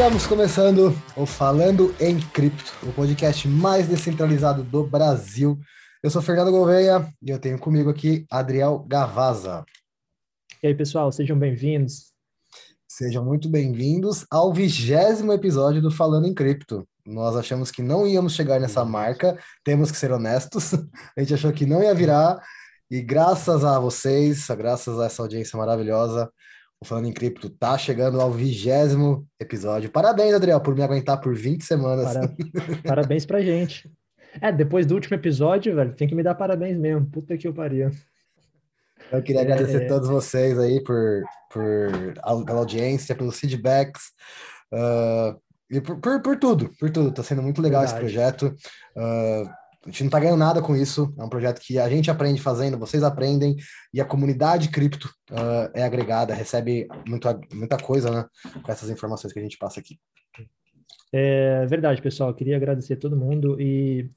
Estamos começando o Falando em Cripto, o podcast mais descentralizado do Brasil. Eu sou Fernando Gouveia e eu tenho comigo aqui Adriel Gavaza. E aí, pessoal, sejam bem-vindos. Sejam muito bem-vindos ao vigésimo episódio do Falando em Cripto. Nós achamos que não íamos chegar nessa marca, temos que ser honestos. A gente achou que não ia virar, e graças a vocês, graças a essa audiência maravilhosa, o Falando em Cripto tá chegando ao vigésimo episódio. Parabéns, Adriel, por me aguentar por 20 semanas. Para... Parabéns pra gente. É, depois do último episódio, velho, tem que me dar parabéns mesmo. Puta que eu pariu. Eu queria é... agradecer a todos vocês aí por, por, pela audiência, pelos feedbacks. Uh, e por, por, por, tudo, por tudo. Tá sendo muito legal Verdade. esse projeto. Uh, a gente não tá ganhando nada com isso. É um projeto que a gente aprende fazendo, vocês aprendem, e a comunidade cripto uh, é agregada, recebe muita, muita coisa, né? Com essas informações que a gente passa aqui. É verdade, pessoal. Queria agradecer a todo mundo e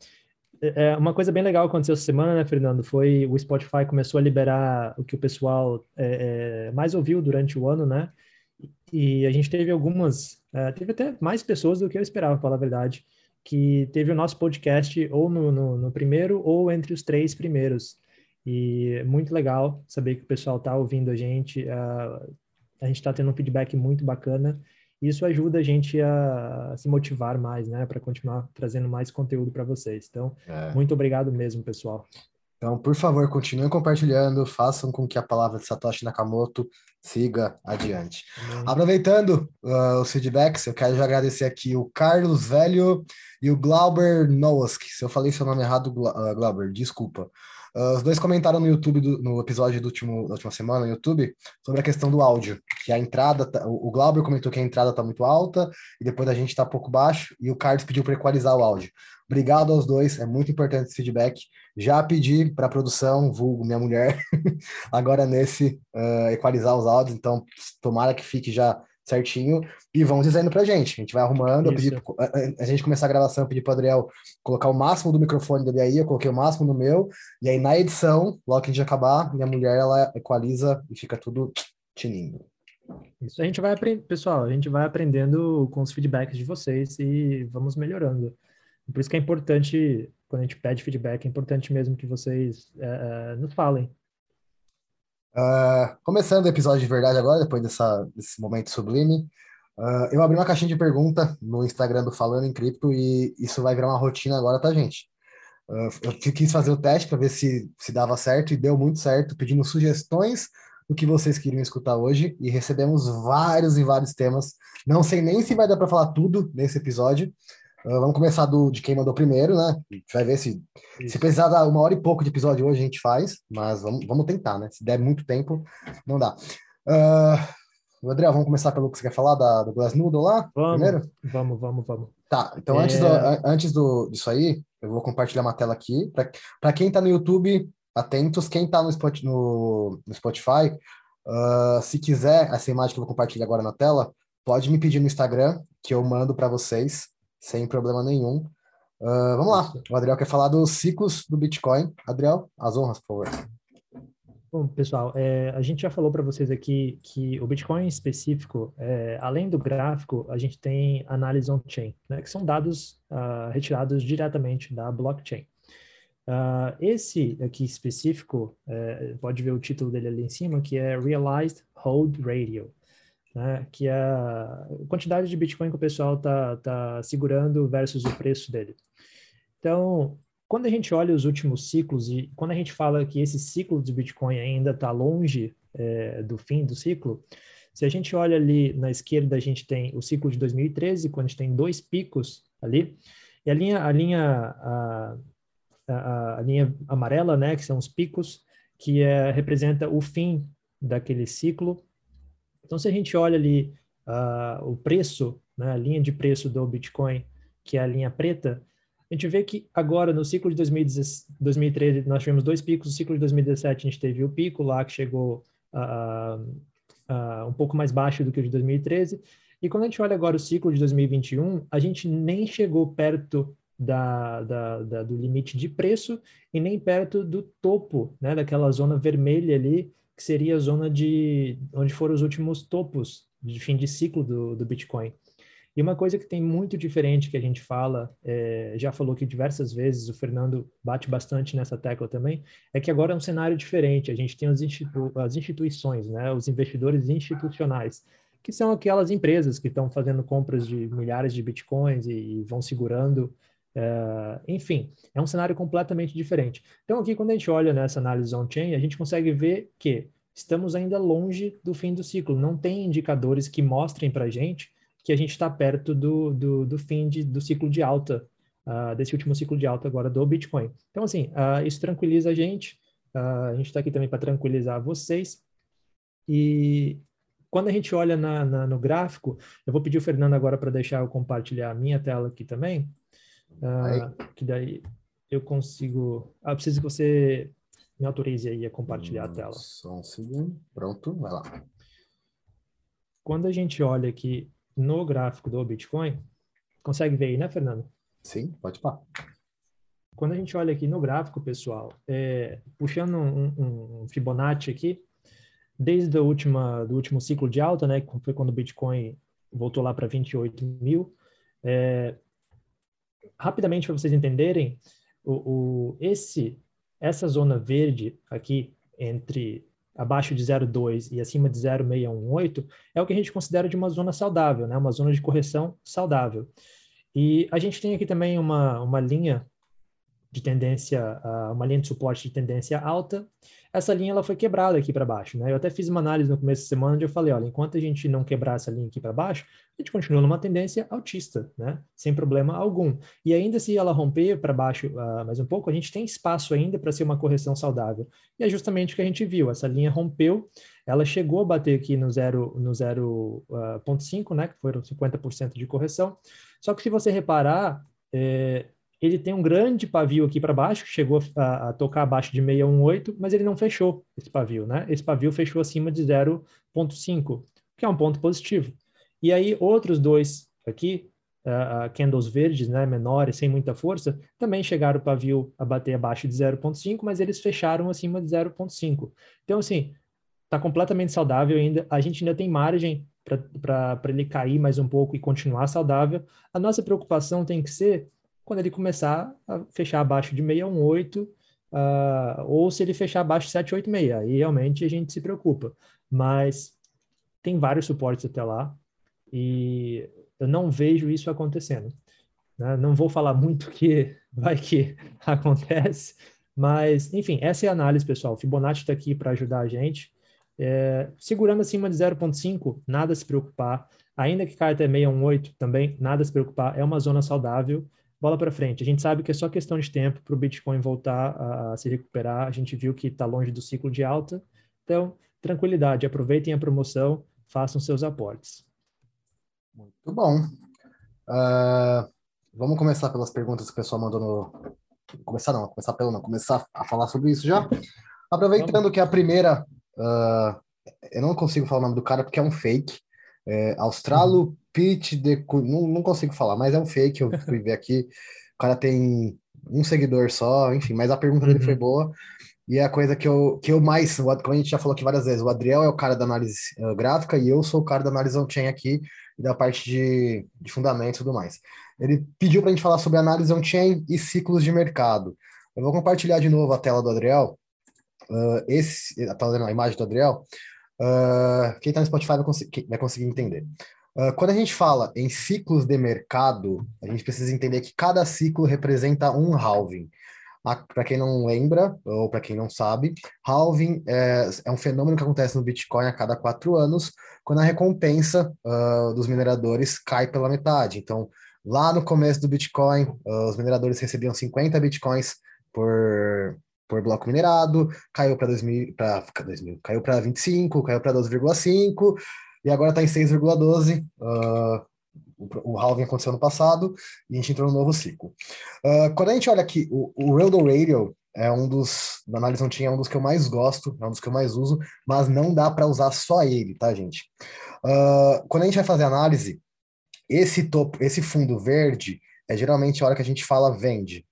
é, é uma coisa bem legal aconteceu essa semana, né, Fernando? Foi o Spotify começou a liberar o que o pessoal é, é, mais ouviu durante o ano, né? E a gente teve algumas, é, teve até mais pessoas do que eu esperava, para falar a verdade, que teve o nosso podcast ou no, no, no primeiro ou entre os três primeiros. E é muito legal saber que o pessoal está ouvindo a gente, uh, a gente está tendo um feedback muito bacana. Isso ajuda a gente a, a se motivar mais, né, para continuar trazendo mais conteúdo para vocês. Então, é. muito obrigado mesmo, pessoal. Então, por favor, continuem compartilhando, façam com que a palavra de Satoshi Nakamoto siga adiante. Uhum. Aproveitando uh, os feedbacks, eu quero já agradecer aqui o Carlos Velho e o Glauber Nowask. Se eu falei seu nome errado, uh, Glauber, desculpa. Uh, os dois comentaram no YouTube, do, no episódio do último, da última semana no YouTube, sobre a questão do áudio, que a entrada, tá, o, o Glauber comentou que a entrada está muito alta e depois a gente está pouco baixo, e o Carlos pediu para equalizar o áudio. Obrigado aos dois, é muito importante esse feedback. Já pedi para a produção, vulgo minha mulher, agora nesse uh, equalizar os áudios, então tomara que fique já certinho e vão dizendo pra gente. A gente vai arrumando. Eu pedi, a, a, gente começar a gravação, eu pedi pro Adriel colocar o máximo do microfone dele aí, eu coloquei o máximo no meu, e aí na edição, logo que a gente acabar, minha mulher ela equaliza e fica tudo tinindo. Isso a gente vai aprender, pessoal, a gente vai aprendendo com os feedbacks de vocês e vamos melhorando. Por isso que é importante, quando a gente pede feedback, é importante mesmo que vocês é, nos falem Uh, começando o episódio de verdade agora, depois dessa, desse momento sublime, uh, eu abri uma caixinha de pergunta no Instagram do Falando em Cripto e isso vai virar uma rotina agora, tá, gente? Uh, eu quis fazer o teste para ver se, se dava certo e deu muito certo, pedindo sugestões do que vocês queriam escutar hoje e recebemos vários e vários temas. Não sei nem se vai dar para falar tudo nesse episódio, Uh, vamos começar do, de quem mandou primeiro, né? A gente vai ver se, se precisar dar uma hora e pouco de episódio hoje, a gente faz, mas vamos, vamos tentar, né? Se der muito tempo, não dá. Uh, André, vamos começar pelo que você quer falar da, do Glassnoodle lá? Vamos, primeiro? Vamos, vamos, vamos. Tá, então é... antes, do, antes do, disso aí, eu vou compartilhar uma tela aqui. Para quem está no YouTube, atentos. Quem está no, no, no Spotify, uh, se quiser essa imagem que eu vou compartilhar agora na tela, pode me pedir no Instagram, que eu mando para vocês sem problema nenhum. Uh, vamos lá, o Adriel quer falar dos ciclos do Bitcoin. Adriel, as honras, por favor. Bom, pessoal, é, a gente já falou para vocês aqui que o Bitcoin específico, é, além do gráfico, a gente tem análise on-chain, né, que são dados uh, retirados diretamente da blockchain. Uh, esse aqui específico, é, pode ver o título dele ali em cima, que é Realized Hold Radio né, que é a quantidade de Bitcoin que o pessoal está tá segurando versus o preço dele. Então, quando a gente olha os últimos ciclos e quando a gente fala que esse ciclo de Bitcoin ainda está longe é, do fim do ciclo, se a gente olha ali na esquerda, a gente tem o ciclo de 2013, quando a gente tem dois picos ali, e a linha, a linha, a, a, a linha amarela, né, que são os picos, que é, representa o fim daquele ciclo, então, se a gente olha ali uh, o preço, né, a linha de preço do Bitcoin, que é a linha preta, a gente vê que agora, no ciclo de 2013, nós tivemos dois picos. No ciclo de 2017, a gente teve o pico lá, que chegou a, a, um pouco mais baixo do que o de 2013. E quando a gente olha agora o ciclo de 2021, a gente nem chegou perto da, da, da, do limite de preço e nem perto do topo, né, daquela zona vermelha ali, que seria a zona de onde foram os últimos topos de fim de ciclo do, do Bitcoin. E uma coisa que tem muito diferente que a gente fala, é, já falou que diversas vezes, o Fernando bate bastante nessa tecla também, é que agora é um cenário diferente. A gente tem as, institu as instituições, né, os investidores institucionais, que são aquelas empresas que estão fazendo compras de milhares de bitcoins e, e vão segurando. É, enfim, é um cenário completamente diferente. Então, aqui, quando a gente olha nessa análise on-chain, a gente consegue ver que estamos ainda longe do fim do ciclo. Não tem indicadores que mostrem para a gente que a gente está perto do, do, do, fim de, do ciclo de alta, uh, desse último ciclo de alta agora do Bitcoin. Então, assim, uh, isso tranquiliza a gente. Uh, a gente está aqui também para tranquilizar vocês. E quando a gente olha na, na, no gráfico, eu vou pedir o Fernando agora para deixar eu compartilhar a minha tela aqui também, que daí eu consigo... Ah, preciso que você me autorize aí a compartilhar hum, a tela. Só um segundo. Pronto, vai lá. Quando a gente olha aqui no gráfico do Bitcoin, consegue ver aí, né, Fernando? Sim, pode falar. Quando a gente olha aqui no gráfico, pessoal, é, puxando um, um, Fibonacci aqui, desde o última, do último ciclo de alta, né, que foi quando o Bitcoin voltou lá para 28 mil, é, rapidamente para vocês entenderem, o, o, esse, essa zona verde aqui entre abaixo de 0,2 e acima de 0,618 é o que a gente considera de uma zona saudável, né? uma zona de correção saudável. E a gente tem aqui também uma, uma linha de tendência, uma linha de suporte de tendência alta, essa linha ela foi quebrada aqui para baixo, né? Eu até fiz uma análise no começo da semana onde eu falei, olha, enquanto a gente não quebrar essa linha aqui para baixo, a gente continua numa tendência altista, né? Sem problema algum. E ainda se ela romper para baixo uh, mais um pouco, a gente tem espaço ainda para ser uma correção saudável. E é justamente o que a gente viu, essa linha rompeu, ela chegou a bater aqui no 0,5, no 0, uh, né? Que foram 50% de correção. Só que se você reparar, é, ele tem um grande pavio aqui para baixo, que chegou a, a, tocar abaixo de 618, mas ele não fechou esse pavio, né? Esse pavio fechou acima de 0,5, que é um ponto positivo. E aí, outros dois aqui, uh, candles verdes, né, menores, sem muita força, também chegaram o pavio a bater abaixo de 0,5, mas eles fecharam acima de 0,5. Então, assim, está completamente saudável ainda. A gente ainda tem margem para ele cair mais um pouco e continuar saudável. A nossa preocupação tem que ser quando ele começar a fechar abaixo de 618, uh, ah, ou se ele fechar abaixo de 786, aí realmente a gente se preocupa. Mas tem vários suportes até lá e eu não vejo isso acontecendo. Né? Não vou falar muito que vai que acontece, mas enfim, essa é a análise, pessoal. O Fibonacci está aqui para ajudar a gente. É, segurando acima de 0,5, nada se preocupar. Ainda que caia até 618, também nada se preocupar. É uma zona saudável bola para frente. A gente sabe que é só questão de tempo para o Bitcoin voltar a, a, se recuperar. A gente viu que está longe do ciclo de alta. Então, tranquilidade, aproveitem a promoção, façam seus aportes. Muito bom. Uh, vamos começar pelas perguntas que o pessoal mandou no. Começar não, começar pelo não, começar a falar sobre isso já. Aproveitando vamos. que a primeira. Uh, eu não consigo falar o nome do cara porque é um fake. É, Australo uhum. De. Não, não consigo falar, mas é um fake, eu fui ver aqui. O cara tem um seguidor só, enfim, mas a pergunta dele foi uhum. boa. E é a coisa que eu, que eu mais, como a gente já falou aqui várias vezes, o Adriel é o cara da análise uh, gráfica e eu sou o cara da análise on-chain aqui e da parte de, de fundamentos e tudo mais. Ele pediu para a gente falar sobre análise on-chain e ciclos de mercado. Eu vou compartilhar de novo a tela do Adriel. Uh, esse, a, a imagem do Adriel. Uh, quem está no Spotify vai, cons vai conseguir entender. Uh, quando a gente fala em ciclos de mercado, a gente precisa entender que cada ciclo representa um halving. Para quem não lembra, ou para quem não sabe, halving é, é, um fenômeno que acontece no Bitcoin a cada quatro anos, quando a recompensa uh, dos mineradores cai pela metade. Então, lá no começo do Bitcoin, os mineradores recebiam 50 Bitcoins por, por bloco minerado, caiu para 2000, para 2000, caiu para 25, caiu para 12,5 e agora está em 6,12. Uh, o, o halving aconteceu no passado e a gente entrou no novo ciclo. Uh, quando a gente olha aqui, o, o Raildo Radio é um dos, da análise não tinha, é um dos que eu mais gosto, é um dos que eu mais uso, mas não dá para usar só ele, tá, gente? Uh, quando a gente vai fazer análise, esse topo, esse fundo verde é geralmente a hora que a gente fala vende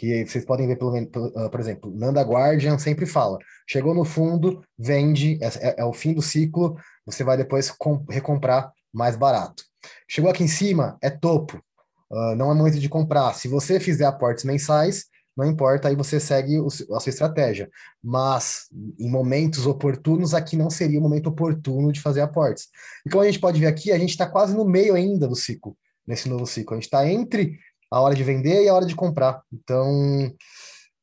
que vocês podem ver, pelo, uh, por exemplo, Nanda Guardian sempre fala, chegou no fundo, vende, é, é, é, o fim do ciclo, você vai depois recomprar mais barato. Chegou aqui em cima, é topo. Uh, não é momento de comprar. Se você fizer aportes mensais, não importa, aí você segue o, a sua estratégia. Mas em momentos oportunos, aqui não seria o momento oportuno de fazer aportes. E como a gente pode ver aqui, a gente está quase no meio ainda do ciclo, nesse novo ciclo. A gente está entre a hora de vender e a hora de comprar. Então,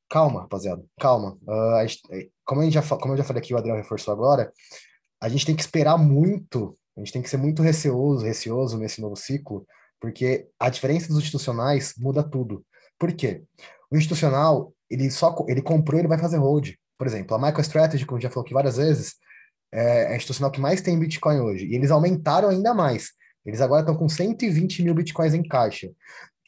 calma, rapaziada, calma. Uh, a gente, eh, como, a já, como eu já falei aqui, o Adriano reforçou agora, a gente tem que esperar muito, a gente tem que ser muito receoso, receoso nesse novo ciclo, porque a diferença dos institucionais muda tudo. Por quê? O institucional, ele só ele comprou, ele vai fazer hold. Por exemplo, a MicroStrategy, como já falou aqui várias vezes, é a institucional que mais tem Bitcoin hoje. E eles aumentaram ainda mais. Eles agora estão com 120 mil Bitcoins em caixa.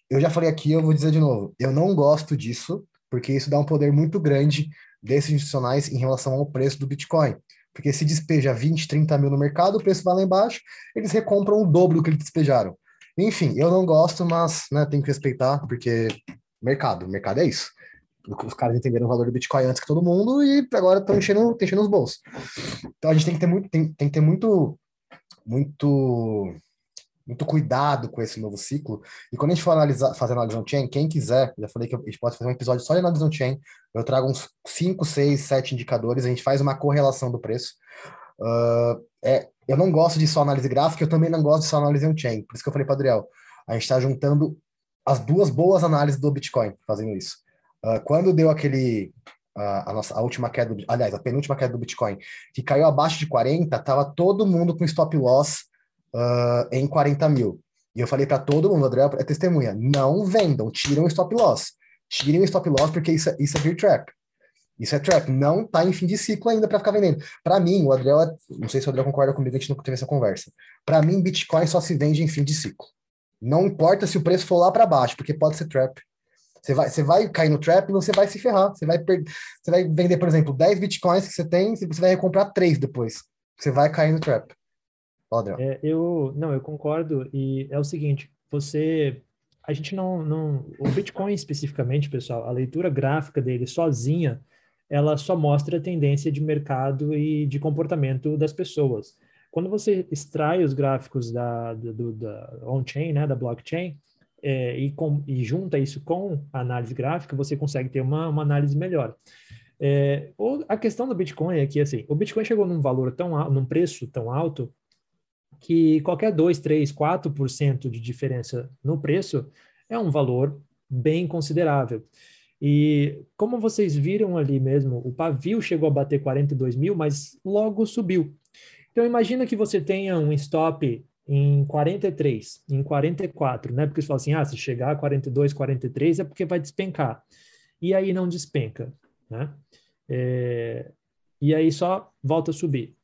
Eu já falei aqui, eu vou dizer de novo. Eu não gosto disso, porque isso dá um poder muito grande desses institucionais em relação ao preço do Bitcoin. Porque se despeja 20, 30 mil no mercado, o preço vai lá embaixo, eles recompram o dobro do que eles despejaram. Enfim, eu não gosto, mas né, tem que respeitar, porque mercado, mercado é isso. Os caras entenderam o valor do Bitcoin antes que todo mundo e agora estão enchendo, enchendo os bolsos. Então a gente tem que ter muito, tem, tem que ter muito, muito, muito cuidado com esse novo ciclo. E quando a gente for analisar, fazer análise on-chain, quem quiser, já falei que a gente pode fazer um episódio só de análise on-chain, eu trago uns 5, 6, 7 indicadores, a gente faz uma correlação do preço. Uh, é, eu não gosto de só análise gráfica, eu também não gosto de só análise on-chain. Por isso que eu falei para Adriel, a gente está juntando as duas boas análises do Bitcoin fazendo isso. Uh, quando deu aquele a nossa a última queda, do, aliás, a penúltima queda do Bitcoin, que caiu abaixo de 40, tava todo mundo com stop loss uh, em 40 mil. E eu falei para todo mundo, André é testemunha, não vendam, tiram o stop loss. Tirem o stop loss porque isso, é, isso é beer trap. Isso é trap, não tá em fim de ciclo ainda para ficar vendendo. Para mim, o Adriel, não sei se o Adriel concorda comigo, a gente não teve essa conversa. Para mim, Bitcoin só se vende em fim de ciclo. Não importa se o preço for lá para baixo, porque pode ser trap. Você vai, você vai cair no trap e você vai se ferrar. Você vai, per... você vai vender, por exemplo, 10 bitcoins que você tem, você vai recomprar 3 depois. Você vai cair no trap. É, eu, não, eu concordo. E é o seguinte, você... A gente não, não... O Bitcoin especificamente, pessoal, a leitura gráfica dele sozinha, ela só mostra a tendência de mercado e de comportamento das pessoas. Quando você extrai os gráficos da, do, da on-chain, né, da blockchain, é, e, com, e, junta isso com a análise gráfica, você consegue ter uma, uma análise melhor. É, a questão do Bitcoin é que, assim, o Bitcoin chegou num valor tão num preço tão alto, que qualquer 2, 3, 4% de diferença no preço é um valor bem considerável. E como vocês viram ali mesmo, o pavio chegou a bater 42 mil, mas logo subiu. Então, imagina que você tenha um stop em 43, em 44, né? Porque você fala assim, ah, se chegar a 42, 43 é porque vai despencar. E aí não despenca, né? É, e aí só volta a subir.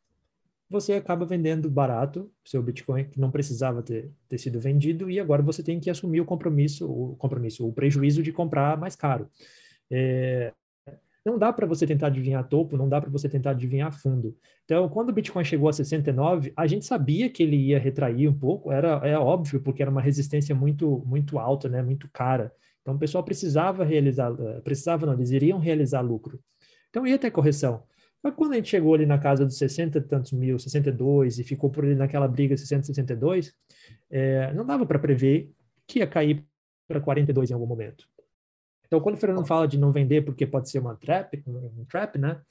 Você acaba vendendo barato seu Bitcoin, que não precisava ter, ter sido vendido, e agora você tem que assumir o compromisso, o compromisso, o prejuízo de comprar mais caro. É, não dá para você tentar adivinhar topo, não dá para você tentar adivinhar fundo. Então, quando o Bitcoin chegou a 69, a gente sabia que ele ia retrair um pouco, era é óbvio, porque era uma resistência muito muito alta, né, muito cara. Então, o pessoal precisava realizar, eh, precisava não, eles iriam realizar lucro. Então, ia ter correção. Mas quando a gente chegou ali na casa dos 60 e tantos mil, 62, e ficou por ali naquela briga 60, 62, é, não dava para prever que ia cair para 42 em algum momento. Então, quando o Fernando fala de não vender porque pode ser uma trap, um trap, né?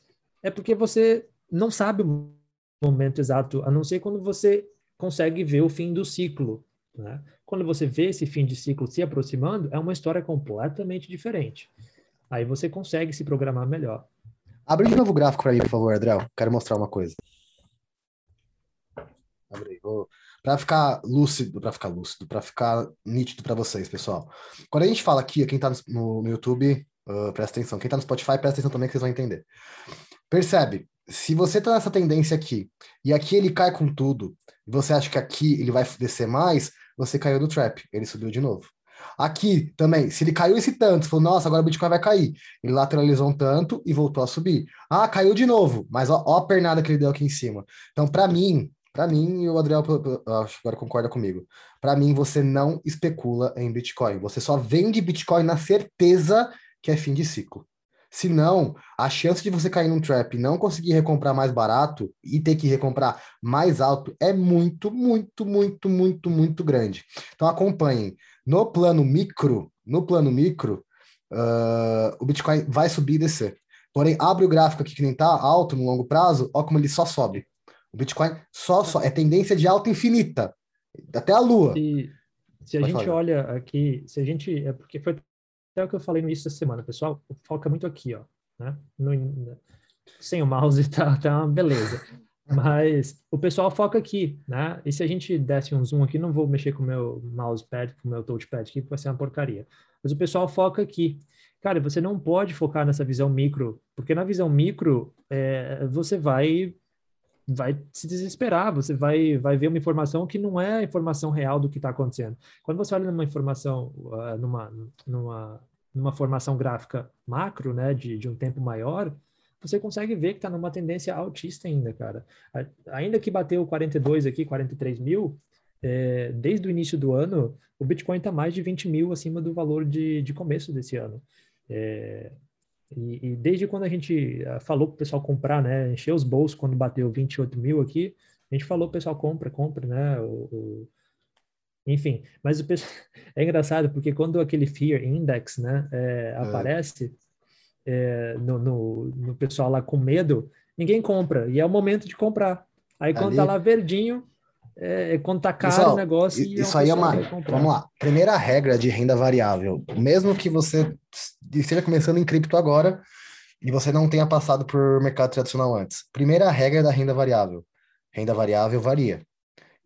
É porque você não sabe o momento exato, a não ser quando você consegue ver o fim do ciclo. Né? Quando você vê esse fim de ciclo se aproximando, é uma história completamente diferente. Aí você consegue se programar melhor. Abre de novo o gráfico para mim, por favor, Adriel. Quero mostrar uma coisa. Para ficar lúcido, para ficar lúcido, para ficar nítido para vocês, pessoal. Quando a gente fala aqui, quem está no, no, YouTube, uh, presta atenção. Quem está no Spotify, presta atenção também que vocês vão entender. Percebe? Se você está nessa tendência aqui e aqui ele cai com tudo, e você acha que aqui ele vai descer mais, você caiu do trap, ele subiu de novo. Aqui também, se ele caiu esse tanto, falou, nossa, agora o Bitcoin vai cair. Ele lateralizou um tanto e voltou a subir. Ah, caiu de novo, mas ó, ó a pernada que ele deu aqui em cima. Então, para mim, para mim, e o Adriel acho agora concorda comigo. Para mim, você não especula em Bitcoin. Você só vende Bitcoin na certeza que é fim de ciclo. Se não, a chance de você cair num trap e não conseguir recomprar mais barato e ter que recomprar mais alto é muito, muito, muito, muito, muito grande. Então acompanhem. No plano micro, no plano micro, uh, o Bitcoin vai subir e descer. Porém, abre o gráfico aqui que nem tá alto no longo prazo, ó como ele só sobe. O Bitcoin só, só é tendência de alta infinita, até a lua. E se a Pode gente falar. olha aqui, se a gente é porque foi até o que eu falei no início da semana, pessoal, foca muito aqui, ó, né? No, sem o mouse tá, tá uma beleza. Mas o pessoal foca aqui, né? E se a gente desse um zoom aqui, não vou mexer com o meu mousepad, com o meu touchpad aqui, porque vai ser uma porcaria. Mas o pessoal foca aqui. Cara, você não pode focar nessa visão micro, porque na visão micro, é, você vai vai se desesperar, você vai, vai ver uma informação que não é a informação real do que está acontecendo. Quando você olha numa informação, uh, numa, numa, numa formação gráfica macro, né, de, de um tempo maior, você consegue ver que está numa tendência altista ainda, cara. Ainda que bateu 42 aqui, 43 mil, é, desde o início do ano, o Bitcoin está mais de 20 mil acima do valor de, de começo desse ano. É, e, e, desde quando a gente ah, falou para o pessoal comprar, né, encher os bolsos quando bateu 28 mil aqui, a gente falou pessoal compra, compra, né, o, o... enfim. Mas o pessoal... é engraçado porque quando aquele Fear Index, né, é, é. aparece é, no, no, no, pessoal lá com medo, ninguém compra e é o momento de comprar. Aí quando Ali... tá lá verdinho, é, é, quando tá caro Pessoal, o negócio. É isso aí é uma. Vamos lá. Primeira regra de renda variável. Mesmo que você esteja começando em cripto agora e você não tenha passado por mercado tradicional antes. Primeira regra da renda variável. Renda variável varia.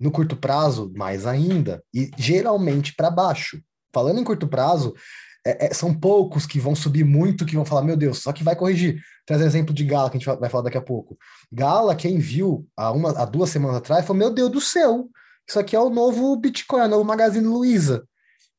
No curto prazo, mais ainda. E geralmente para baixo. Falando em curto prazo, é, é, são poucos que vão subir muito, que vão falar, meu Deus, só que vai corrigir. Traz exemplo de Gala, que a gente vai falar daqui a pouco. Gala, quem viu há, uma, há duas semanas atrás, falou, meu Deus do céu, isso aqui é o novo Bitcoin, é o novo Magazine Luiza.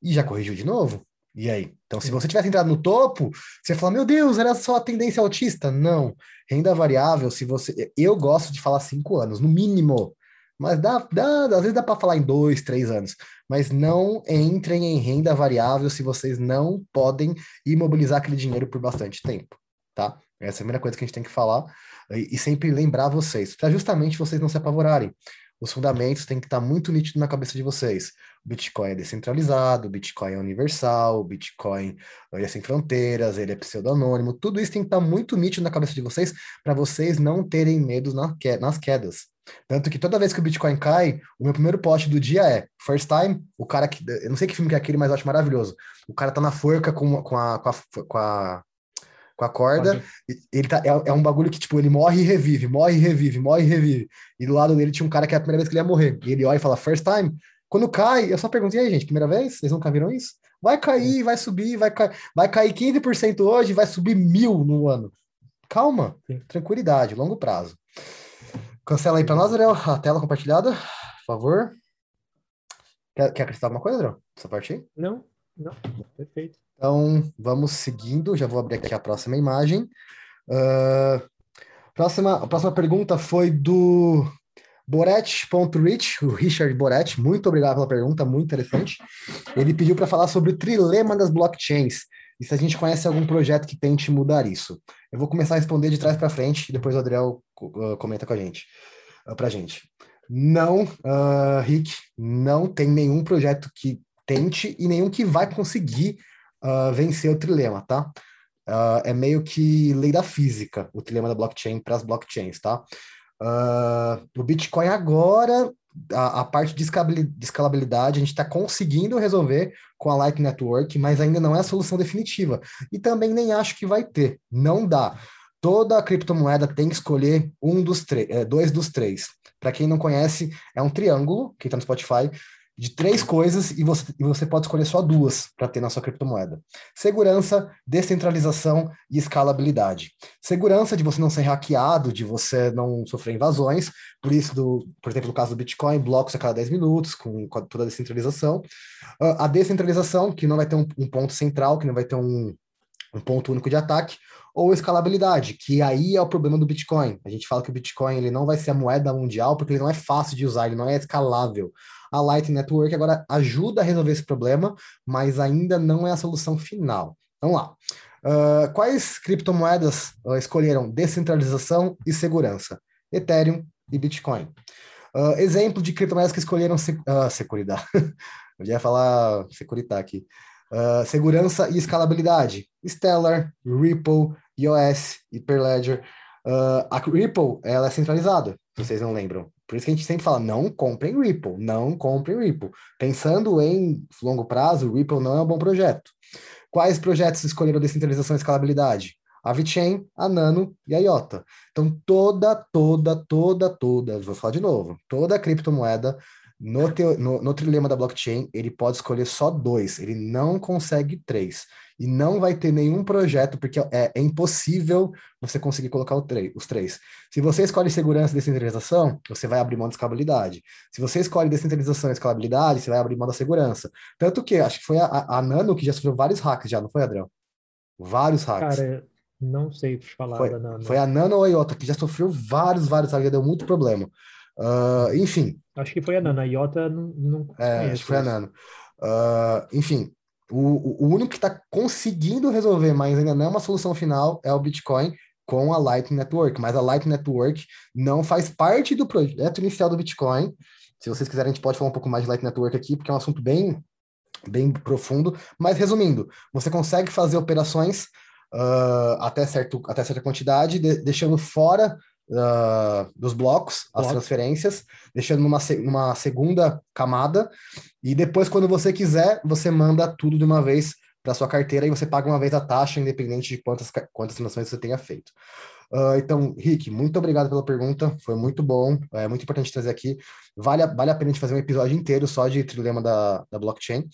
E já corrigiu de novo? E aí? Então, se você tivesse entrado no topo, você ia falar, meu Deus, era só a tendência altista. Não. Renda variável, se você. Eu gosto de falar cinco anos, no mínimo. Mas dá, dá, às vezes dá para falar em dois, três anos. Mas não entrem em renda variável se vocês não podem imobilizar aquele dinheiro por bastante tempo, tá? Essa é a primeira coisa que a gente tem que falar e, e sempre lembrar vocês, para justamente vocês não se apavorarem. Os fundamentos têm que estar muito nítidos na cabeça de vocês. O Bitcoin é descentralizado, o Bitcoin é universal, o Bitcoin é sem fronteiras, ele é pseudonônimo. Tudo isso tem que estar muito nítido na cabeça de vocês para vocês não terem medo nas quedas. Tanto que toda vez que o Bitcoin cai, o meu primeiro post do dia é First Time, o cara que. Eu não sei que filme que é aquele, mas eu acho maravilhoso. O cara tá na forca com, com, a, com, a, com, a, com a corda. Ele tá, é, é, um bagulho que, tipo, ele morre e revive, morre e revive, morre e revive. E do lado dele tinha um cara que é a primeira vez que ele ia morrer. E ele olha e fala, First Time. Quando cai, eu só pergunto, e aí, gente, primeira vez? Vocês nunca viram isso? Vai cair, vai subir, vai, cair, vai cair 15% hoje, vai subir mil no ano. Calma, Sim. tranquilidade, longo prazo. Cancela aí para nós, Adriel, a tela compartilhada, por favor. Quer, quer acrescentar alguma coisa, Adriel? Essa parte aí? Não, não, perfeito. Então, vamos seguindo, já vou abrir aqui a próxima imagem. Uh, próxima, a próxima pergunta foi do Boret.rich, o Richard Boret, muito obrigado pela pergunta, muito interessante. Ele pediu para falar sobre o trilema das blockchains e se a gente conhece algum projeto que tente mudar isso. Eu vou começar a responder de trás para frente e depois o Adriel uh, comenta com a gente, uh, pra gente. Não, uh, Rick, não tem nenhum projeto que tente e nenhum que vai conseguir uh, vencer o trilema, tá? Uh, é meio que lei da física, o trilema da blockchain para as blockchains, tá? Uh, o Bitcoin agora a, a parte de escalabilidade a gente está conseguindo resolver com a Lightning Network, mas ainda não é a solução definitiva. E também nem acho que vai ter. Não dá. Toda criptomoeda tem que escolher um dos três, é, dois dos três. Para quem não conhece, é um triângulo, quem está no Spotify, de três coisas e você, e você pode escolher só duas para ter na sua criptomoeda: segurança, descentralização e escalabilidade. Segurança de você não ser hackeado, de você não sofrer invasões, por isso, do, por exemplo, no caso do Bitcoin, blocos a cada 10 minutos, com, com toda a descentralização. Uh, a descentralização, que não vai ter um, um ponto central, que não vai ter um, um ponto único de ataque, ou escalabilidade, que aí é o problema do Bitcoin. A gente fala que o Bitcoin ele não vai ser a moeda mundial porque ele não é fácil de usar, ele não é escalável. A Lightning Network agora ajuda a resolver esse problema, mas ainda não é a solução final. Vamos lá. Uh, quais criptomoedas uh, escolheram descentralização e segurança? Ethereum e Bitcoin. Uh, exemplo de criptomoedas que escolheram se, uh, seguridade. Eu já ia falar securitar aqui. segurança e escalabilidade. Stellar, Ripple, EOS, Hyperledger. a Ripple ela é centralizada, vocês não lembram. Por isso que a gente sempre fala, não comprem Ripple, não comprem Ripple. Pensando em longo prazo, Ripple não é um bom projeto. Quais projetos escolheram descentralização e escalabilidade? A VeChain, a Nano e a IOTA. Então, toda, toda, toda, toda, vou falar de novo, toda criptomoeda no, teo, no, no, trilema da blockchain, ele pode escolher só dois, ele não consegue três. E não vai ter nenhum projeto, porque é, é impossível você conseguir colocar os três. Se você escolhe segurança e descentralização, você vai abrir mão da escalabilidade. Se você escolhe descentralização e escalabilidade, você vai abrir mão da segurança. Tanto que, acho que foi a, a Nano que já sofreu vários hacks já, não foi, Adriel? Vários hacks. Cara, não sei falar foi, da Nano. Foi a Nano ou a Iota que já sofreu vários, vários hacks, já deu muito problema. Uh, enfim. Acho que foi a Nano, a Iota não. não é, acho que foi a Nano. Uh, enfim, o, o único que está conseguindo resolver, mas ainda não é uma solução final, é o Bitcoin com a Lightning Network. Mas a Lightning Network não faz parte do projeto inicial do Bitcoin. Se vocês quiserem, a gente pode falar um pouco mais de Lightning Network aqui, porque é um assunto bem, bem profundo. Mas resumindo, você consegue fazer operações uh, até, certo, até certa quantidade, de, deixando fora uh, dos blocos, as transferências, deixando numa, numa segunda camada, e depois, quando você quiser, você manda tudo de uma vez para sua carteira e você paga uma vez a taxa, independente de quantas, quantas transações você tenha feito. Uh, então, Rick, muito obrigado pela pergunta, foi muito bom, é muito importante trazer aqui. Vale, vale a pena a gente fazer um episódio inteiro só de trilema da, da blockchain.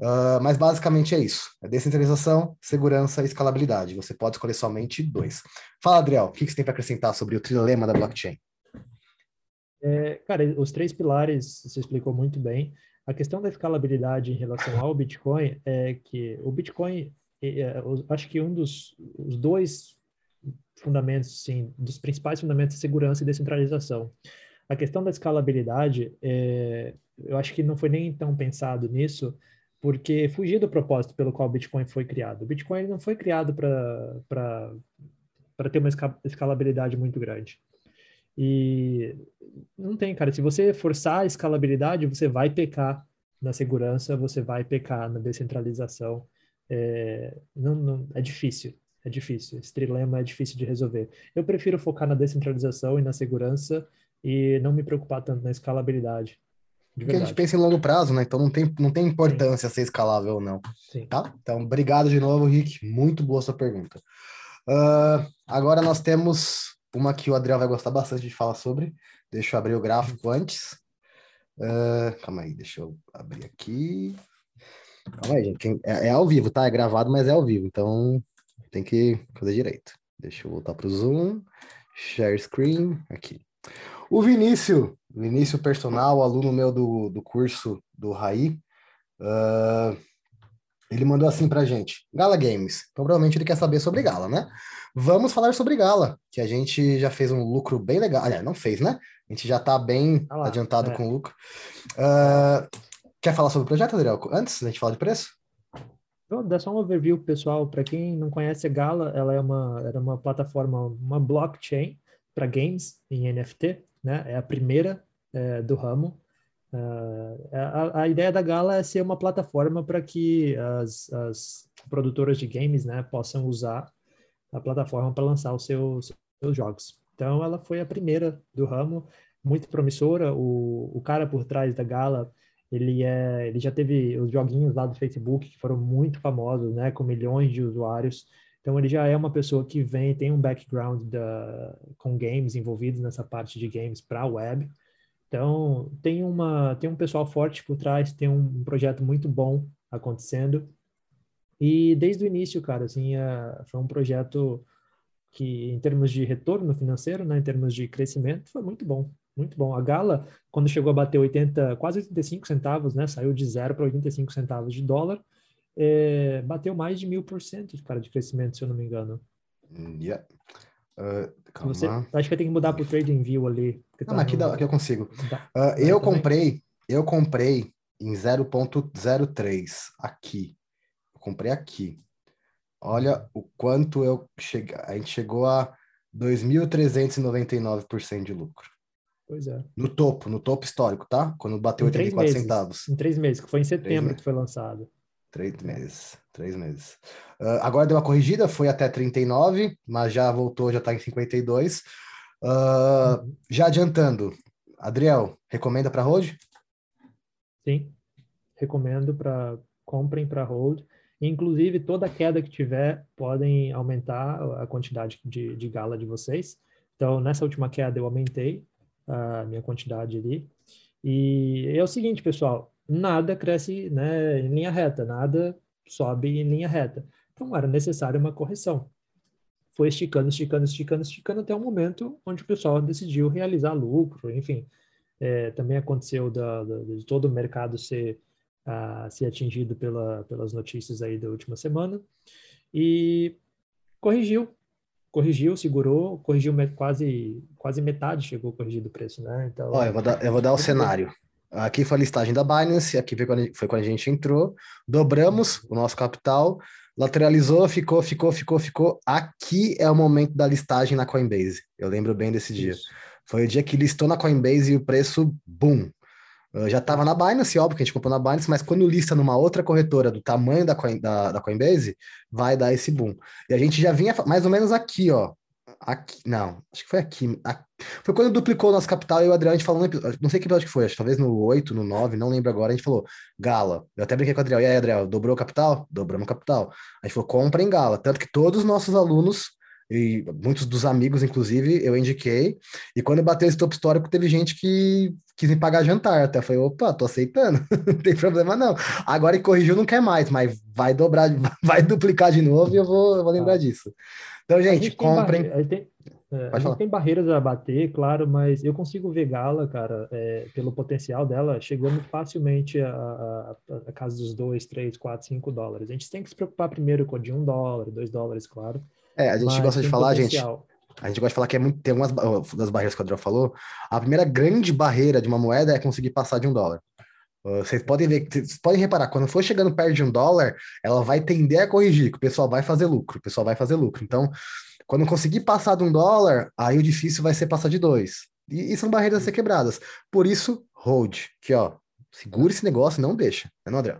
Uh, mas basicamente é isso: é descentralização, segurança e escalabilidade. Você pode escolher somente dois. Fala, Adriel, o que você tem para acrescentar sobre o trilema da blockchain? É, cara, os três pilares você explicou muito bem. A questão da escalabilidade em relação ao Bitcoin é que o Bitcoin, é, acho que um dos os dois fundamentos, sim, dos principais fundamentos é segurança e descentralização. A questão da escalabilidade, é, eu acho que não foi nem tão pensado nisso, porque fugir do propósito pelo qual o Bitcoin foi criado. O Bitcoin não foi criado para ter uma escalabilidade muito grande. E não tem, cara. Se você forçar a escalabilidade, você vai pecar na segurança, você vai pecar na descentralização. É, não, não, é difícil, é difícil. Esse trilema é difícil de resolver. Eu prefiro focar na descentralização e na segurança e não me preocupar tanto na escalabilidade. Porque a gente pensa em longo prazo, né? Então não tem, não tem importância Sim. ser escalável ou não. Sim. Tá? Então, obrigado de novo, Rick. Muito boa sua pergunta. Uh, agora nós temos uma que o Adriel vai gostar bastante de falar sobre. Deixa eu abrir o gráfico antes. Uh, calma aí, deixa eu abrir aqui. Calma aí, gente. É, é, ao vivo, tá? É gravado, mas é ao vivo. Então tem que fazer direito. Deixa eu voltar para o Zoom. Share screen. Aqui. O Vinícius, Vinícius Personal, aluno meu do, do curso do Raí, uh, ele mandou assim pra gente: Gala Games. Então, provavelmente ele quer saber sobre Gala, né? Vamos falar sobre Gala, que a gente já fez um lucro bem legal. Aliás, não fez, né? A gente já tá bem ah lá, adiantado é. com o lucro. Uh, quer falar sobre o projeto, Adriel? Antes da gente falar de preço? Vou dar só um overview, pessoal. Para quem não conhece a Gala, ela é uma, era uma plataforma, uma blockchain para games em NFT né? É a primeira é, do ramo. Uh, a, a, ideia da Gala é ser uma plataforma para que as, as, produtoras de games né, possam usar a plataforma para lançar os seus, seus, jogos. Então, ela foi a primeira do ramo, muito promissora. O, o cara por trás da Gala, ele, é, ele já teve os joguinhos lá do Facebook que foram muito famosos, né, com milhões de usuários. Então ele já é uma pessoa que vem, tem um background da, com games envolvidos nessa parte de games para web. Então tem uma tem um pessoal forte por trás, tem um, projeto muito bom acontecendo. E desde o início, cara, assim, é, foi um projeto que em termos de retorno financeiro, né, em termos de crescimento, foi muito bom, muito bom. A Gala, quando chegou a bater 80, quase 85 centavos, né, saiu de zero para 85 centavos de dólar é, bateu mais de mil por cento, cara, de crescimento, se eu não me engano. Hum, yeah. Uh, Você, acho que tem que mudar para o Trading View ali. Não, tá aqui, no... dá, aqui eu consigo. Uh, eu comprei, eu comprei em 0.03 aqui. Eu comprei aqui. Olha o quanto eu cheguei. A gente chegou a 2.399% de lucro. Pois é. No topo, no topo histórico, tá? Quando bateu em 84 meses, centavos. Em três meses, que foi em setembro que foi lançado. Três meses, três meses. Uh, agora deu uma corrigida, foi até 39, mas já voltou, já está em 52. Uh, uhum. Já adiantando, Adriel, recomenda para hold? Sim, recomendo para comprem para hold. Inclusive, toda queda que tiver, podem aumentar a quantidade de, de gala de vocês. Então, nessa última queda, eu aumentei a minha quantidade ali. E é o seguinte, pessoal, nada cresce né, em linha reta, nada sobe em linha reta. Então, era necessária uma correção. Foi esticando, esticando, esticando, esticando até o momento onde o pessoal decidiu realizar lucro, enfim. É, também aconteceu da, da, de todo o mercado ser, ser atingido pela, pelas notícias aí da última semana. E corrigiu, corrigiu, segurou, corrigiu quase, quase metade, chegou a corrigir do preço, né? Então, Ó, eu vou dar, eu vou dar o cenário. Aqui foi a listagem da Binance, aqui foi quando, a gente entrou, dobramos o nosso capital, lateralizou, ficou, ficou, ficou, ficou. Aqui é o momento da listagem na Coinbase. Eu lembro bem desse dia. Isso. Foi o dia que listou na Coinbase e o preço, boom. Eu já estava na Binance, óbvio que a gente comprou na Binance, mas quando lista numa outra corretora do tamanho da, Coin, da, da Coinbase, vai dar esse boom. E a gente já vinha mais ou menos aqui, ó, Aqui, não, acho que foi aqui. aqui. Foi quando duplicou o nosso capital e o Adriano, a gente falou, não sei que episódio que foi, acho que talvez no 8, no 9, não lembro agora, a gente falou, Gala. Eu até brinquei com o Adriano, e aí, Adriano, dobrou o capital? Dobramos o capital. A gente falou, compra em Gala. Tanto que todos os nossos alunos, e muitos dos amigos, inclusive, eu indiquei. E quando bateu esse topo histórico, teve gente que quis me pagar jantar. Até falei, opa, tô aceitando, não tem problema não. Agora que corrigiu, não quer mais, mas vai dobrar, vai duplicar de novo e eu vou, eu vou lembrar ah. disso. Então, gente, gente comprem. Tem, tem, é, a gente tem barreiras a bater, claro, mas eu consigo ver Gala, cara, é, pelo potencial dela, chegando facilmente a, a, a, casa dos 2, 3, 4, 5 dólares. A gente tem que se preocupar primeiro com a de 1 um dólar, 2 dólares, claro. É, a gente gosta de falar, potencial. gente. A gente gosta de falar que é muito, tem umas das barreiras que o Adriel falou. A primeira grande barreira de uma moeda é conseguir passar de um dólar. Vocês podem ver, vocês podem reparar, quando for chegando perto de um dólar, ela vai tender a corrigir, que o pessoal vai fazer lucro, o pessoal vai fazer lucro. Então, quando conseguir passar de um dólar, aí o difícil vai ser passar de dois. E, e são barreiras a ser quebradas. Por isso, hold, que ó, segura esse negócio, não deixa, né, não, André?